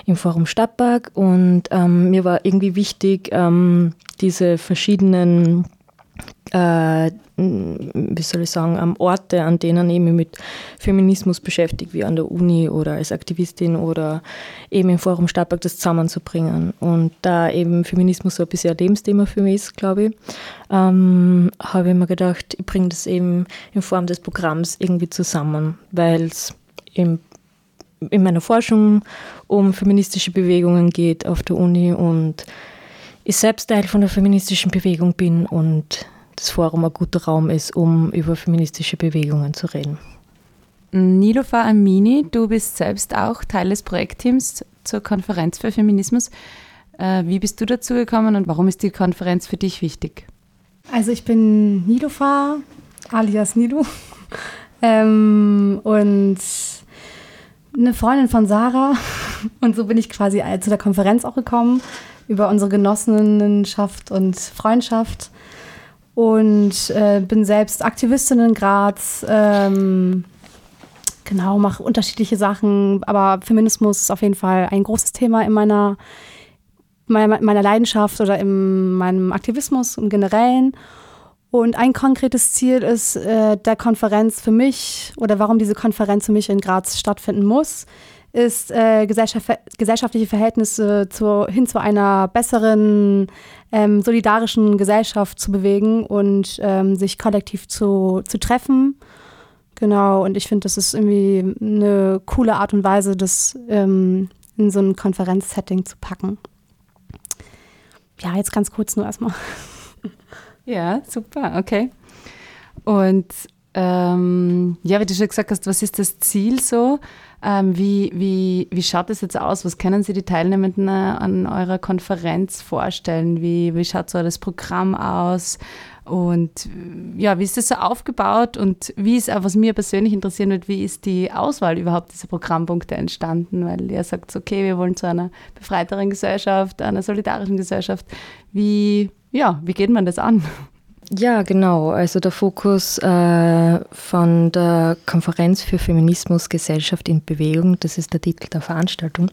im Forum Stadtpark und ähm, mir war irgendwie wichtig, ähm, diese verschiedenen, äh, wie soll ich sagen, ähm, Orte, an denen ich mich mit Feminismus beschäftigt, wie an der Uni oder als Aktivistin oder eben im Forum Stadtpark, das zusammenzubringen. Und da eben Feminismus so ein bisschen ein Lebensthema für mich ist, glaube ich, ähm, habe ich mir gedacht, ich bringe das eben in Form des Programms irgendwie zusammen, weil es im in meiner Forschung um feministische Bewegungen geht auf der Uni und ich selbst Teil von der feministischen Bewegung bin und das Forum ein guter Raum ist, um über feministische Bewegungen zu reden. Nilofa Amini, du bist selbst auch Teil des Projektteams zur Konferenz für Feminismus. Äh, wie bist du dazu gekommen und warum ist die Konferenz für dich wichtig? Also ich bin Nilofa, alias Nilu. (laughs) Ähm, und eine Freundin von Sarah (laughs) und so bin ich quasi zu der Konferenz auch gekommen über unsere Genossinnenschaft und Freundschaft und äh, bin selbst Aktivistin in Graz. Ähm, genau, mache unterschiedliche Sachen, aber Feminismus ist auf jeden Fall ein großes Thema in meiner, meiner, meiner Leidenschaft oder in meinem Aktivismus im Generellen. Und ein konkretes Ziel ist äh, der Konferenz für mich oder warum diese Konferenz für mich in Graz stattfinden muss, ist äh, gesellschaft, gesellschaftliche Verhältnisse zu, hin zu einer besseren, ähm, solidarischen Gesellschaft zu bewegen und ähm, sich kollektiv zu, zu treffen. Genau, und ich finde, das ist irgendwie eine coole Art und Weise, das ähm, in so ein Konferenzsetting zu packen. Ja, jetzt ganz kurz nur erstmal. Ja, super, okay. Und ähm, ja, wie du schon gesagt hast, was ist das Ziel so? Ähm, wie, wie, wie schaut das jetzt aus? Was können Sie die Teilnehmenden äh, an eurer Konferenz vorstellen? Wie, wie schaut so das Programm aus? Und ja, wie ist das so aufgebaut und wie ist auch, was mir persönlich interessieren wird, wie ist die Auswahl überhaupt dieser Programmpunkte entstanden? Weil ihr sagt, okay, wir wollen zu einer befreiteren Gesellschaft, einer solidarischen Gesellschaft. Wie, ja, wie geht man das an? Ja, genau. Also der Fokus äh, von der Konferenz für Feminismus, Gesellschaft in Bewegung, das ist der Titel der Veranstaltung,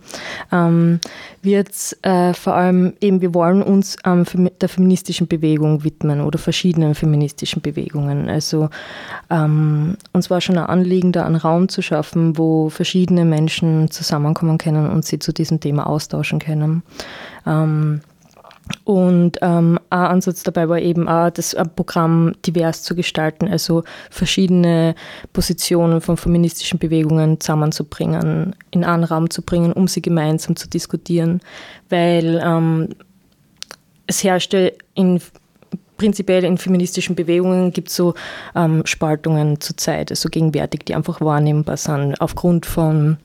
ähm, wird äh, vor allem eben, wir wollen uns ähm, der feministischen Bewegung widmen oder verschiedenen feministischen Bewegungen. Also ähm, uns war schon ein Anliegen, da einen Raum zu schaffen, wo verschiedene Menschen zusammenkommen können und sie zu diesem Thema austauschen können. Ähm, und ähm, ein Ansatz dabei war eben auch, das Programm divers zu gestalten, also verschiedene Positionen von feministischen Bewegungen zusammenzubringen, in einen Raum zu bringen, um sie gemeinsam zu diskutieren, weil ähm, es herrschte in prinzipiell in feministischen Bewegungen gibt es so ähm, Spaltungen zurzeit, also gegenwärtig, die einfach wahrnehmbar sind, aufgrund von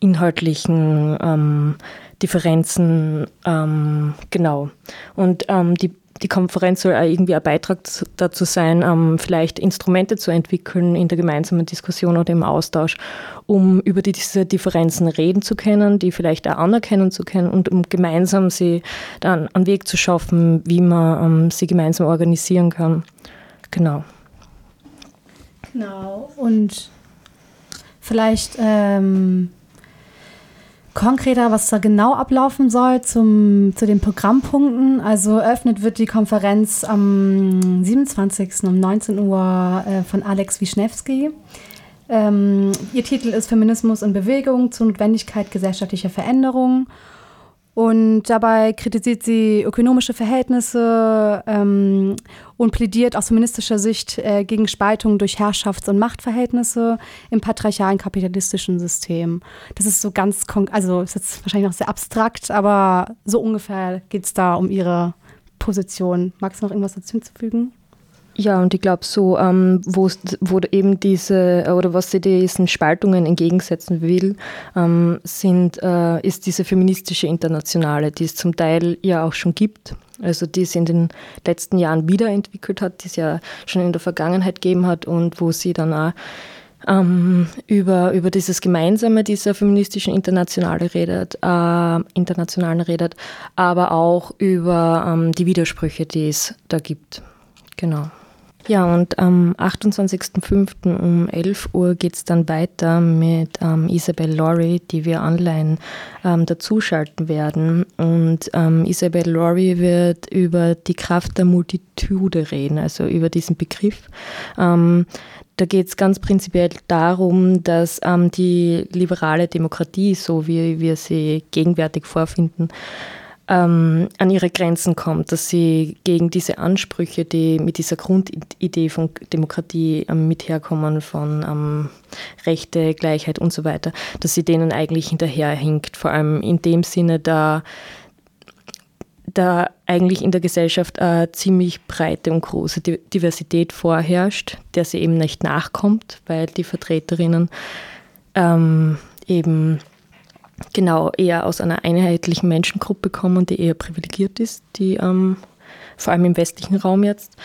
inhaltlichen ähm, Differenzen, ähm, genau. Und ähm, die, die Konferenz soll auch irgendwie ein Beitrag dazu sein, ähm, vielleicht Instrumente zu entwickeln in der gemeinsamen Diskussion oder im Austausch, um über die, diese Differenzen reden zu können, die vielleicht auch anerkennen zu können und um gemeinsam sie dann einen Weg zu schaffen, wie man ähm, sie gemeinsam organisieren kann. Genau. Genau. Und vielleicht ähm, konkreter, was da genau ablaufen soll zum, zu den Programmpunkten. Also eröffnet wird die Konferenz am 27. um 19 Uhr äh, von Alex Wischnewski. Ähm, ihr Titel ist Feminismus in Bewegung zur Notwendigkeit gesellschaftlicher Veränderung. Und dabei kritisiert sie ökonomische Verhältnisse ähm, und plädiert aus feministischer Sicht äh, gegen Spaltung durch Herrschafts- und Machtverhältnisse im patriarchalen kapitalistischen System. Das ist so ganz, also ist jetzt wahrscheinlich noch sehr abstrakt, aber so ungefähr geht es da um ihre Position. Magst du noch irgendwas dazu hinzufügen? Ja, und ich glaube so, ähm, wo, wo eben diese, oder was sie diesen Spaltungen entgegensetzen will, ähm, sind, äh, ist diese feministische Internationale, die es zum Teil ja auch schon gibt. Also die es in den letzten Jahren wiederentwickelt hat, die es ja schon in der Vergangenheit gegeben hat und wo sie dann auch ähm, über, über dieses Gemeinsame dieser feministischen Internationale redet, äh, Internationalen redet, aber auch über ähm, die Widersprüche, die es da gibt. Genau. Ja, und am 28.05. um 11 Uhr geht es dann weiter mit ähm, Isabel Laurie, die wir online ähm, dazuschalten werden. Und ähm, Isabel Laurie wird über die Kraft der Multitude reden, also über diesen Begriff. Ähm, da geht es ganz prinzipiell darum, dass ähm, die liberale Demokratie, so wie wir sie gegenwärtig vorfinden, ähm, an ihre Grenzen kommt, dass sie gegen diese Ansprüche, die mit dieser Grundidee von Demokratie ähm, mit herkommen, von ähm, Rechte, Gleichheit und so weiter, dass sie denen eigentlich hinterherhinkt, vor allem in dem Sinne, da da eigentlich in der Gesellschaft eine ziemlich breite und große Diversität vorherrscht, der sie eben nicht nachkommt, weil die Vertreterinnen ähm, eben genau eher aus einer einheitlichen Menschengruppe kommen, die eher privilegiert ist, die ähm, vor allem im westlichen Raum jetzt.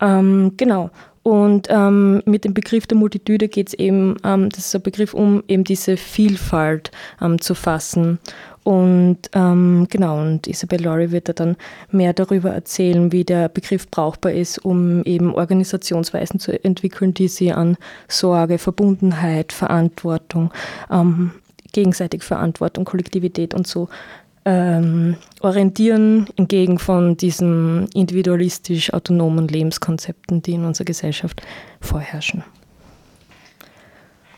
Ähm, genau. Und ähm, mit dem Begriff der Multitude geht es eben, ähm, das ist ein Begriff, um eben diese Vielfalt ähm, zu fassen. Und ähm, genau, und Isabel Laurie wird da dann mehr darüber erzählen, wie der Begriff brauchbar ist, um eben Organisationsweisen zu entwickeln, die sie an Sorge, Verbundenheit, Verantwortung gegenseitig Verantwortung, Kollektivität und so ähm, orientieren, entgegen von diesen individualistisch autonomen Lebenskonzepten, die in unserer Gesellschaft vorherrschen.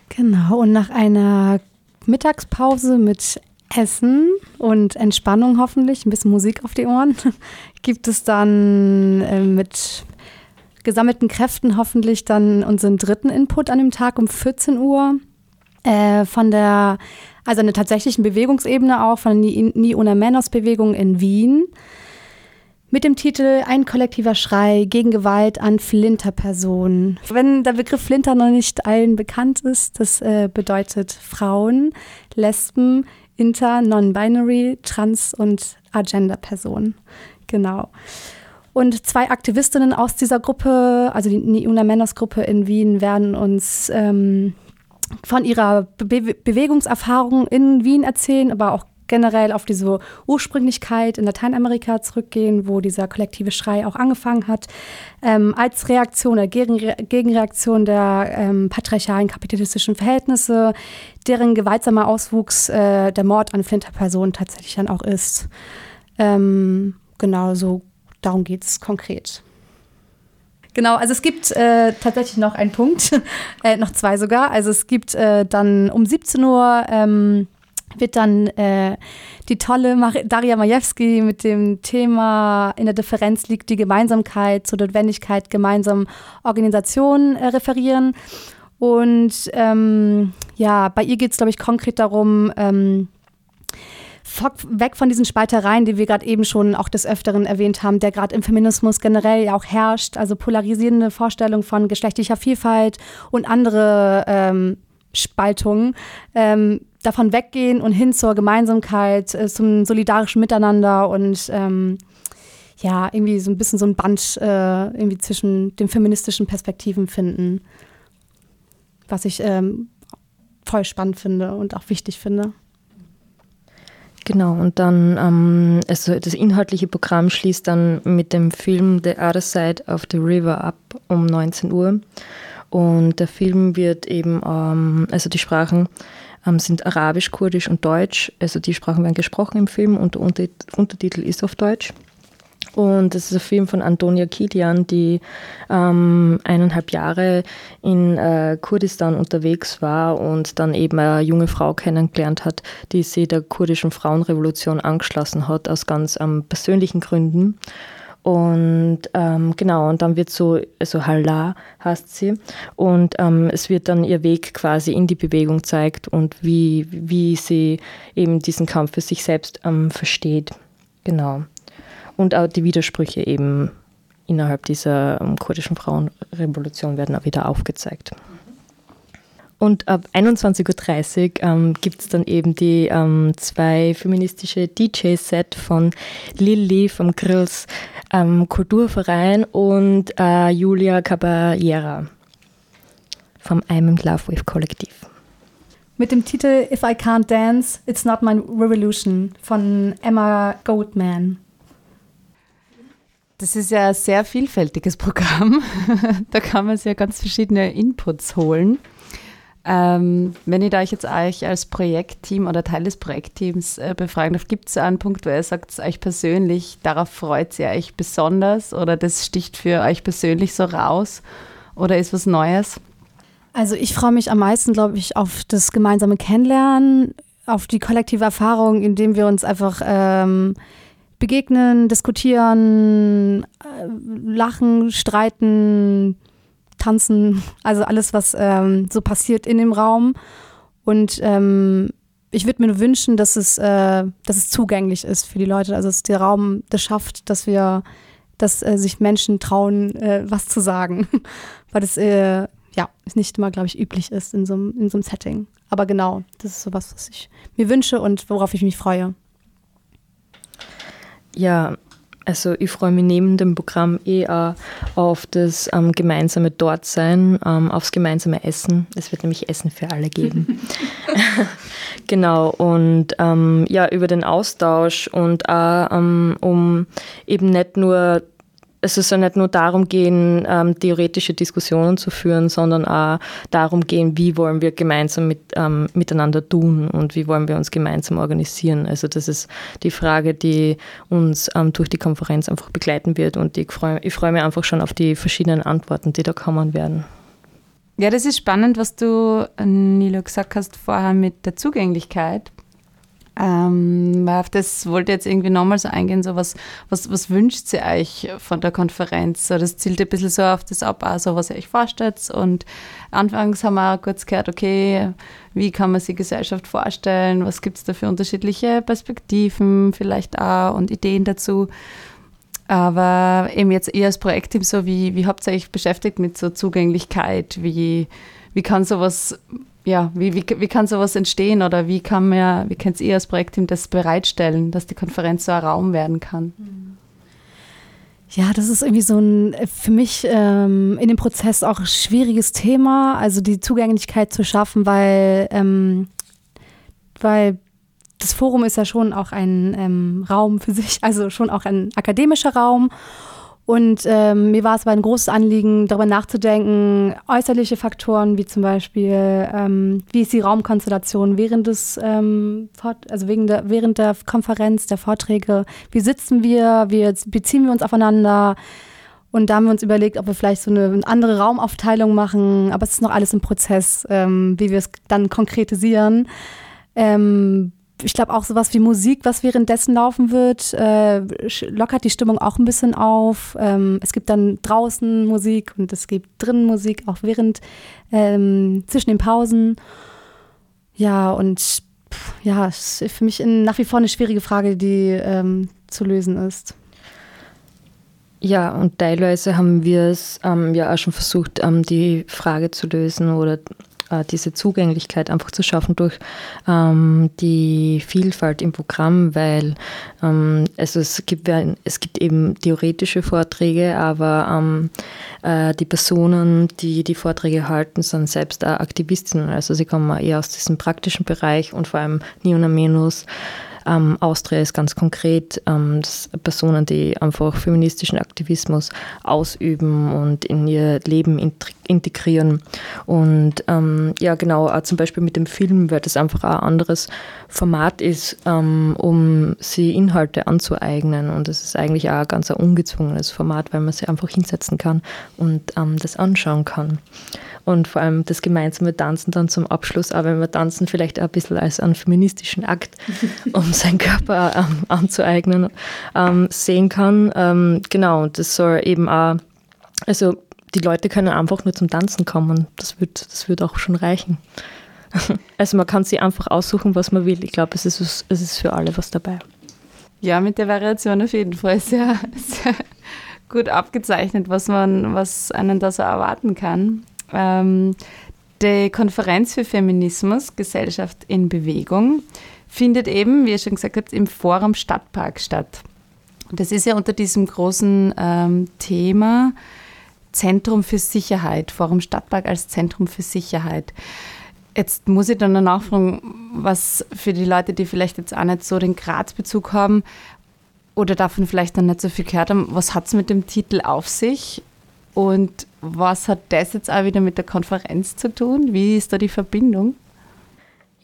Genau, und nach einer Mittagspause mit Essen und Entspannung hoffentlich, ein bisschen Musik auf die Ohren, (laughs) gibt es dann äh, mit gesammelten Kräften hoffentlich dann unseren dritten Input an dem Tag um 14 Uhr äh, von der, also einer tatsächlichen Bewegungsebene auch, von der Ni Una Menos Bewegung in Wien. Mit dem Titel Ein kollektiver Schrei gegen Gewalt an Flinterpersonen. Wenn der Begriff Flinter noch nicht allen bekannt ist, das äh, bedeutet Frauen, Lesben, Inter, Non-Binary, Trans- und Agenda-Personen. Genau. Und zwei Aktivistinnen aus dieser Gruppe, also die Niuna Männers Gruppe in Wien, werden uns ähm, von ihrer Be Bewegungserfahrung in Wien erzählen, aber auch generell auf diese Ursprünglichkeit in Lateinamerika zurückgehen, wo dieser kollektive Schrei auch angefangen hat, ähm, als Reaktion oder Gegenre Gegenreaktion der ähm, patriarchalen kapitalistischen Verhältnisse, deren gewaltsamer Auswuchs äh, der Mord an Flinterpersonen tatsächlich dann auch ist. Ähm, genau, so darum geht es konkret. Genau, also es gibt äh, tatsächlich noch einen Punkt, (laughs) äh, noch zwei sogar. Also es gibt äh, dann um 17 Uhr ähm, wird dann äh, die tolle Mar Daria Majewski mit dem Thema In der Differenz liegt die Gemeinsamkeit zur Notwendigkeit gemeinsamer Organisationen äh, referieren. Und ähm, ja, bei ihr geht es, glaube ich, konkret darum, ähm, weg von diesen Spaltereien, die wir gerade eben schon auch des Öfteren erwähnt haben, der gerade im Feminismus generell ja auch herrscht, also polarisierende Vorstellungen von geschlechtlicher Vielfalt und andere ähm, Spaltungen, ähm, davon weggehen und hin zur Gemeinsamkeit, äh, zum solidarischen Miteinander und ähm, ja, irgendwie so ein bisschen so ein Band äh, irgendwie zwischen den feministischen Perspektiven finden, was ich ähm, voll spannend finde und auch wichtig finde. Genau, und dann, ähm, also das inhaltliche Programm schließt dann mit dem Film The Other Side of the River ab um 19 Uhr. Und der Film wird eben, ähm, also die Sprachen ähm, sind Arabisch, Kurdisch und Deutsch. Also die Sprachen werden gesprochen im Film und der Untertitel ist auf Deutsch. Und das ist ein Film von Antonia Kilian, die ähm, eineinhalb Jahre in äh, Kurdistan unterwegs war und dann eben eine junge Frau kennengelernt hat, die sie der kurdischen Frauenrevolution angeschlossen hat, aus ganz ähm, persönlichen Gründen. Und ähm, genau, und dann wird so, also Hala heißt sie, und ähm, es wird dann ihr Weg quasi in die Bewegung zeigt und wie, wie sie eben diesen Kampf für sich selbst ähm, versteht. Genau. Und auch die Widersprüche eben innerhalb dieser ähm, kurdischen Frauenrevolution werden auch wieder aufgezeigt. Und ab 21.30 Uhr ähm, gibt es dann eben die ähm, zwei feministische DJ-Set von Lilly vom Grills ähm, Kulturverein und äh, Julia Caballera vom I'm in Love Wave Kollektiv. Mit dem Titel If I Can't Dance, It's Not My Revolution von Emma Goldman. Das ist ja ein sehr vielfältiges Programm. (laughs) da kann man ja ganz verschiedene Inputs holen. Ähm, wenn ich da euch jetzt euch als Projektteam oder Teil des Projektteams äh, befragen darf, gibt es einen Punkt, wo ihr sagt, euch persönlich, darauf freut ihr euch besonders oder das sticht für euch persönlich so raus oder ist was Neues? Also ich freue mich am meisten, glaube ich, auf das gemeinsame Kennenlernen, auf die kollektive Erfahrung, indem wir uns einfach ähm, begegnen, diskutieren, äh, lachen, streiten, tanzen, (laughs) also alles, was ähm, so passiert in dem Raum. Und ähm, ich würde mir nur wünschen, dass es, äh, dass es zugänglich ist für die Leute, also dass der Raum das schafft, dass wir, dass äh, sich Menschen trauen, äh, was zu sagen, (laughs) weil das äh, ja nicht immer, glaube ich, üblich ist in so, in so einem Setting. Aber genau, das ist sowas, was ich mir wünsche und worauf ich mich freue. Ja, also ich freue mich neben dem Programm eh auch auf das ähm, gemeinsame Dortsein, ähm, aufs gemeinsame Essen. Es wird nämlich Essen für alle geben. (laughs) (laughs) genau, und ähm, ja, über den Austausch und auch ähm, um eben nicht nur es soll nicht nur darum gehen, ähm, theoretische Diskussionen zu führen, sondern auch darum gehen, wie wollen wir gemeinsam mit, ähm, miteinander tun und wie wollen wir uns gemeinsam organisieren. Also das ist die Frage, die uns ähm, durch die Konferenz einfach begleiten wird und ich freue ich freu mich einfach schon auf die verschiedenen Antworten, die da kommen werden. Ja, das ist spannend, was du, Nilo, gesagt hast vorher mit der Zugänglichkeit. Ähm, auf das wollte ich jetzt irgendwie nochmal so eingehen, so was, was, was wünscht sie euch von der Konferenz? So, das zielt ein bisschen so auf das ab, also was ihr euch vorstellt. Und anfangs haben wir auch kurz gehört, okay, wie kann man sich Gesellschaft vorstellen? Was gibt es da für unterschiedliche Perspektiven vielleicht auch und Ideen dazu? Aber eben jetzt eher als Projektteam so, wie, wie habt ihr euch beschäftigt mit so Zugänglichkeit? Wie, wie kann sowas ja, wie, wie, wie kann sowas entstehen oder wie kann man, wie könnt ihr als Projektteam das bereitstellen, dass die Konferenz so ein Raum werden kann? Ja, das ist irgendwie so ein für mich ähm, in dem Prozess auch schwieriges Thema, also die Zugänglichkeit zu schaffen, weil, ähm, weil das Forum ist ja schon auch ein ähm, Raum für sich, also schon auch ein akademischer Raum. Und ähm, mir war es aber ein großes Anliegen, darüber nachzudenken, äußerliche Faktoren wie zum Beispiel, ähm, wie ist die Raumkonstellation während des, ähm, also wegen der, während der Konferenz, der Vorträge, wie sitzen wir, wie beziehen wir uns aufeinander. Und da haben wir uns überlegt, ob wir vielleicht so eine andere Raumaufteilung machen, aber es ist noch alles im Prozess, ähm, wie wir es dann konkretisieren. Ähm, ich glaube auch sowas wie Musik, was währenddessen laufen wird, äh, lockert die Stimmung auch ein bisschen auf. Ähm, es gibt dann draußen Musik und es gibt drinnen Musik, auch während ähm, zwischen den Pausen. Ja, und pff, ja, ist für mich in, nach wie vor eine schwierige Frage, die ähm, zu lösen ist. Ja, und teilweise haben wir es ähm, ja auch schon versucht, ähm, die Frage zu lösen oder diese Zugänglichkeit einfach zu schaffen durch ähm, die Vielfalt im Programm, weil ähm, also es, gibt, es gibt eben theoretische Vorträge, aber ähm, äh, die Personen, die die Vorträge halten, sind selbst Aktivistinnen. Also sie kommen eher aus diesem praktischen Bereich und vor allem Niona Menus ähm, Austria ist ganz konkret ähm, Personen, die einfach feministischen Aktivismus ausüben und in ihr Leben integrieren. Und ähm, ja, genau, auch zum Beispiel mit dem Film, weil das einfach ein anderes Format ist, ähm, um sie Inhalte anzueignen. Und das ist eigentlich auch ein ganz ungezwungenes Format, weil man sie einfach hinsetzen kann und ähm, das anschauen kann und vor allem das gemeinsame Tanzen dann zum Abschluss, auch wenn wir tanzen vielleicht auch ein bisschen als einen feministischen Akt, (laughs) um seinen Körper ähm, anzueignen, ähm, sehen kann. Ähm, genau, und das soll eben auch, also die Leute können einfach nur zum Tanzen kommen, das wird, das wird auch schon reichen. (laughs) Also man kann sich einfach aussuchen, was man will. Ich glaube, es ist, es ist für alle was dabei. Ja, mit der Variation auf jeden Fall sehr, (laughs) sehr gut abgezeichnet, was man, was einen da so erwarten kann. Ähm, die Konferenz für Feminismus, Gesellschaft in Bewegung, findet eben, wie ihr schon gesagt habt, im Forum Stadtpark statt. Das ist ja unter diesem großen ähm, Thema Zentrum für Sicherheit, Forum Stadtpark als Zentrum für Sicherheit. Jetzt muss ich dann noch nachfragen, was für die Leute, die vielleicht jetzt auch nicht so den Graz-Bezug haben oder davon vielleicht noch nicht so viel gehört haben, was hat es mit dem Titel auf sich und was hat das jetzt auch wieder mit der Konferenz zu tun? Wie ist da die Verbindung?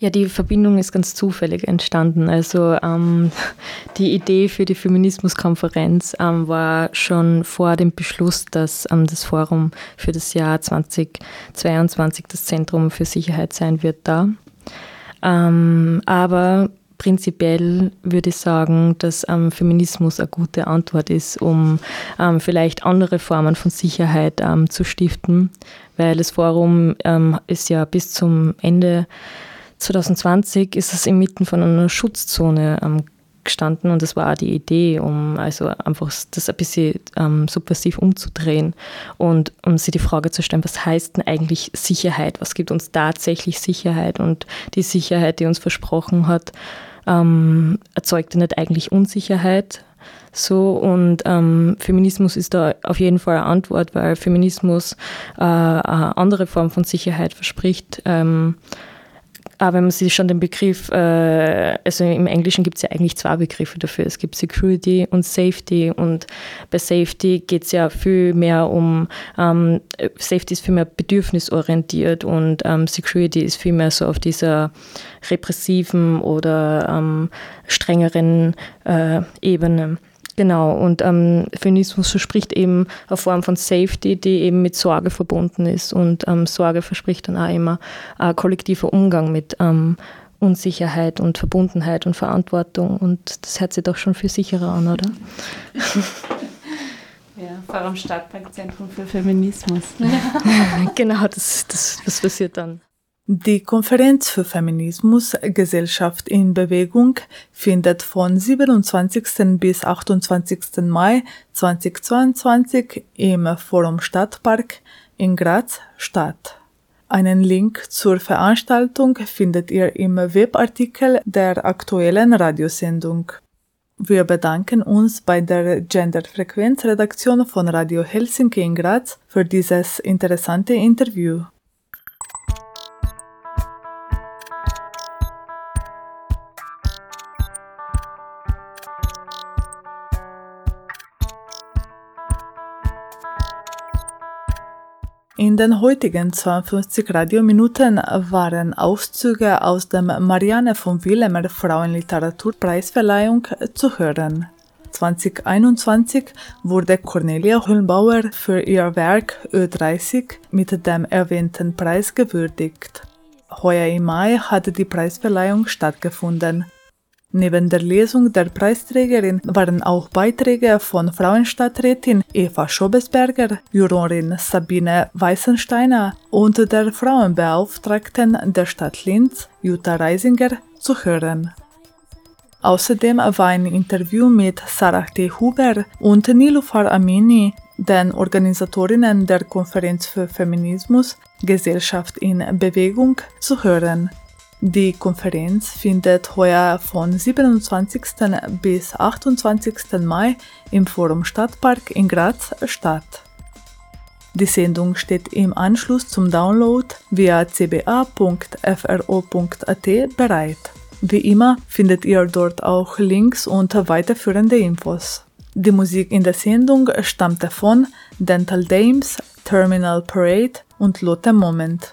Ja, die Verbindung ist ganz zufällig entstanden. Also ähm, (laughs) die Idee für die Feminismuskonferenz ähm, war schon vor dem Beschluss, dass ähm, das Forum für das Jahr 2022 das Zentrum für Sicherheit sein wird da. Ähm, aber prinzipiell würde ich sagen, dass ähm, Feminismus eine gute Antwort ist, um ähm, vielleicht andere Formen von Sicherheit ähm, zu stiften, weil das Forum ähm, ist ja bis zum Ende 2020 ist es inmitten von einer Schutzzone ähm, gestanden und das war auch die Idee, um also einfach das ein bisschen ähm, subversiv umzudrehen und um sich die Frage zu stellen, was heißt denn eigentlich Sicherheit? Was gibt uns tatsächlich Sicherheit? Und die Sicherheit, die uns versprochen hat, ähm, erzeugte nicht eigentlich Unsicherheit. So und ähm, Feminismus ist da auf jeden Fall eine Antwort, weil Feminismus äh, eine andere Form von Sicherheit verspricht. Ähm, aber wenn man sich schon den Begriff, äh, also im Englischen gibt es ja eigentlich zwei Begriffe dafür. Es gibt Security und Safety. Und bei Safety geht es ja viel mehr um, ähm, Safety ist viel mehr bedürfnisorientiert und ähm, Security ist viel mehr so auf dieser repressiven oder ähm, strengeren äh, Ebene. Genau, und ähm, Feminismus verspricht eben eine Form von Safety, die eben mit Sorge verbunden ist. Und ähm, Sorge verspricht dann auch immer ein kollektiver Umgang mit ähm, Unsicherheit und Verbundenheit und Verantwortung. Und das hört sich doch schon viel sicherer an, oder? (laughs) Ja, Forum Stadtparkzentrum für Feminismus. (laughs) genau, das, das, das passiert dann. Die Konferenz für Feminismus Gesellschaft in Bewegung findet von 27. bis 28. Mai 2022 im Forum Stadtpark in Graz statt. Einen Link zur Veranstaltung findet ihr im Webartikel der aktuellen Radiosendung. Wir bedanken uns bei der Genderfrequenzredaktion von Radio Helsinki in Graz für dieses interessante Interview. Den heutigen 52 Radiominuten waren Auszüge aus dem Marianne von Willemer Frauenliteraturpreisverleihung zu hören. 2021 wurde Cornelia Hüllenbauer für ihr Werk Ö30 mit dem erwähnten Preis gewürdigt. Heuer im Mai hatte die Preisverleihung stattgefunden. Neben der Lesung der Preisträgerin waren auch Beiträge von Frauenstadträtin Eva Schobesberger, Jurorin Sabine Weißensteiner und der Frauenbeauftragten der Stadt Linz, Jutta Reisinger, zu hören. Außerdem war ein Interview mit Sarah T. Huber und Nilufar Amini, den Organisatorinnen der Konferenz für Feminismus Gesellschaft in Bewegung, zu hören. Die Konferenz findet heuer von 27. bis 28. Mai im Forum Stadtpark in Graz statt. Die Sendung steht im Anschluss zum Download via cba.fro.at bereit. Wie immer findet ihr dort auch Links und weiterführende Infos. Die Musik in der Sendung stammte von Dental Dames, Terminal Parade und Lotte Moment.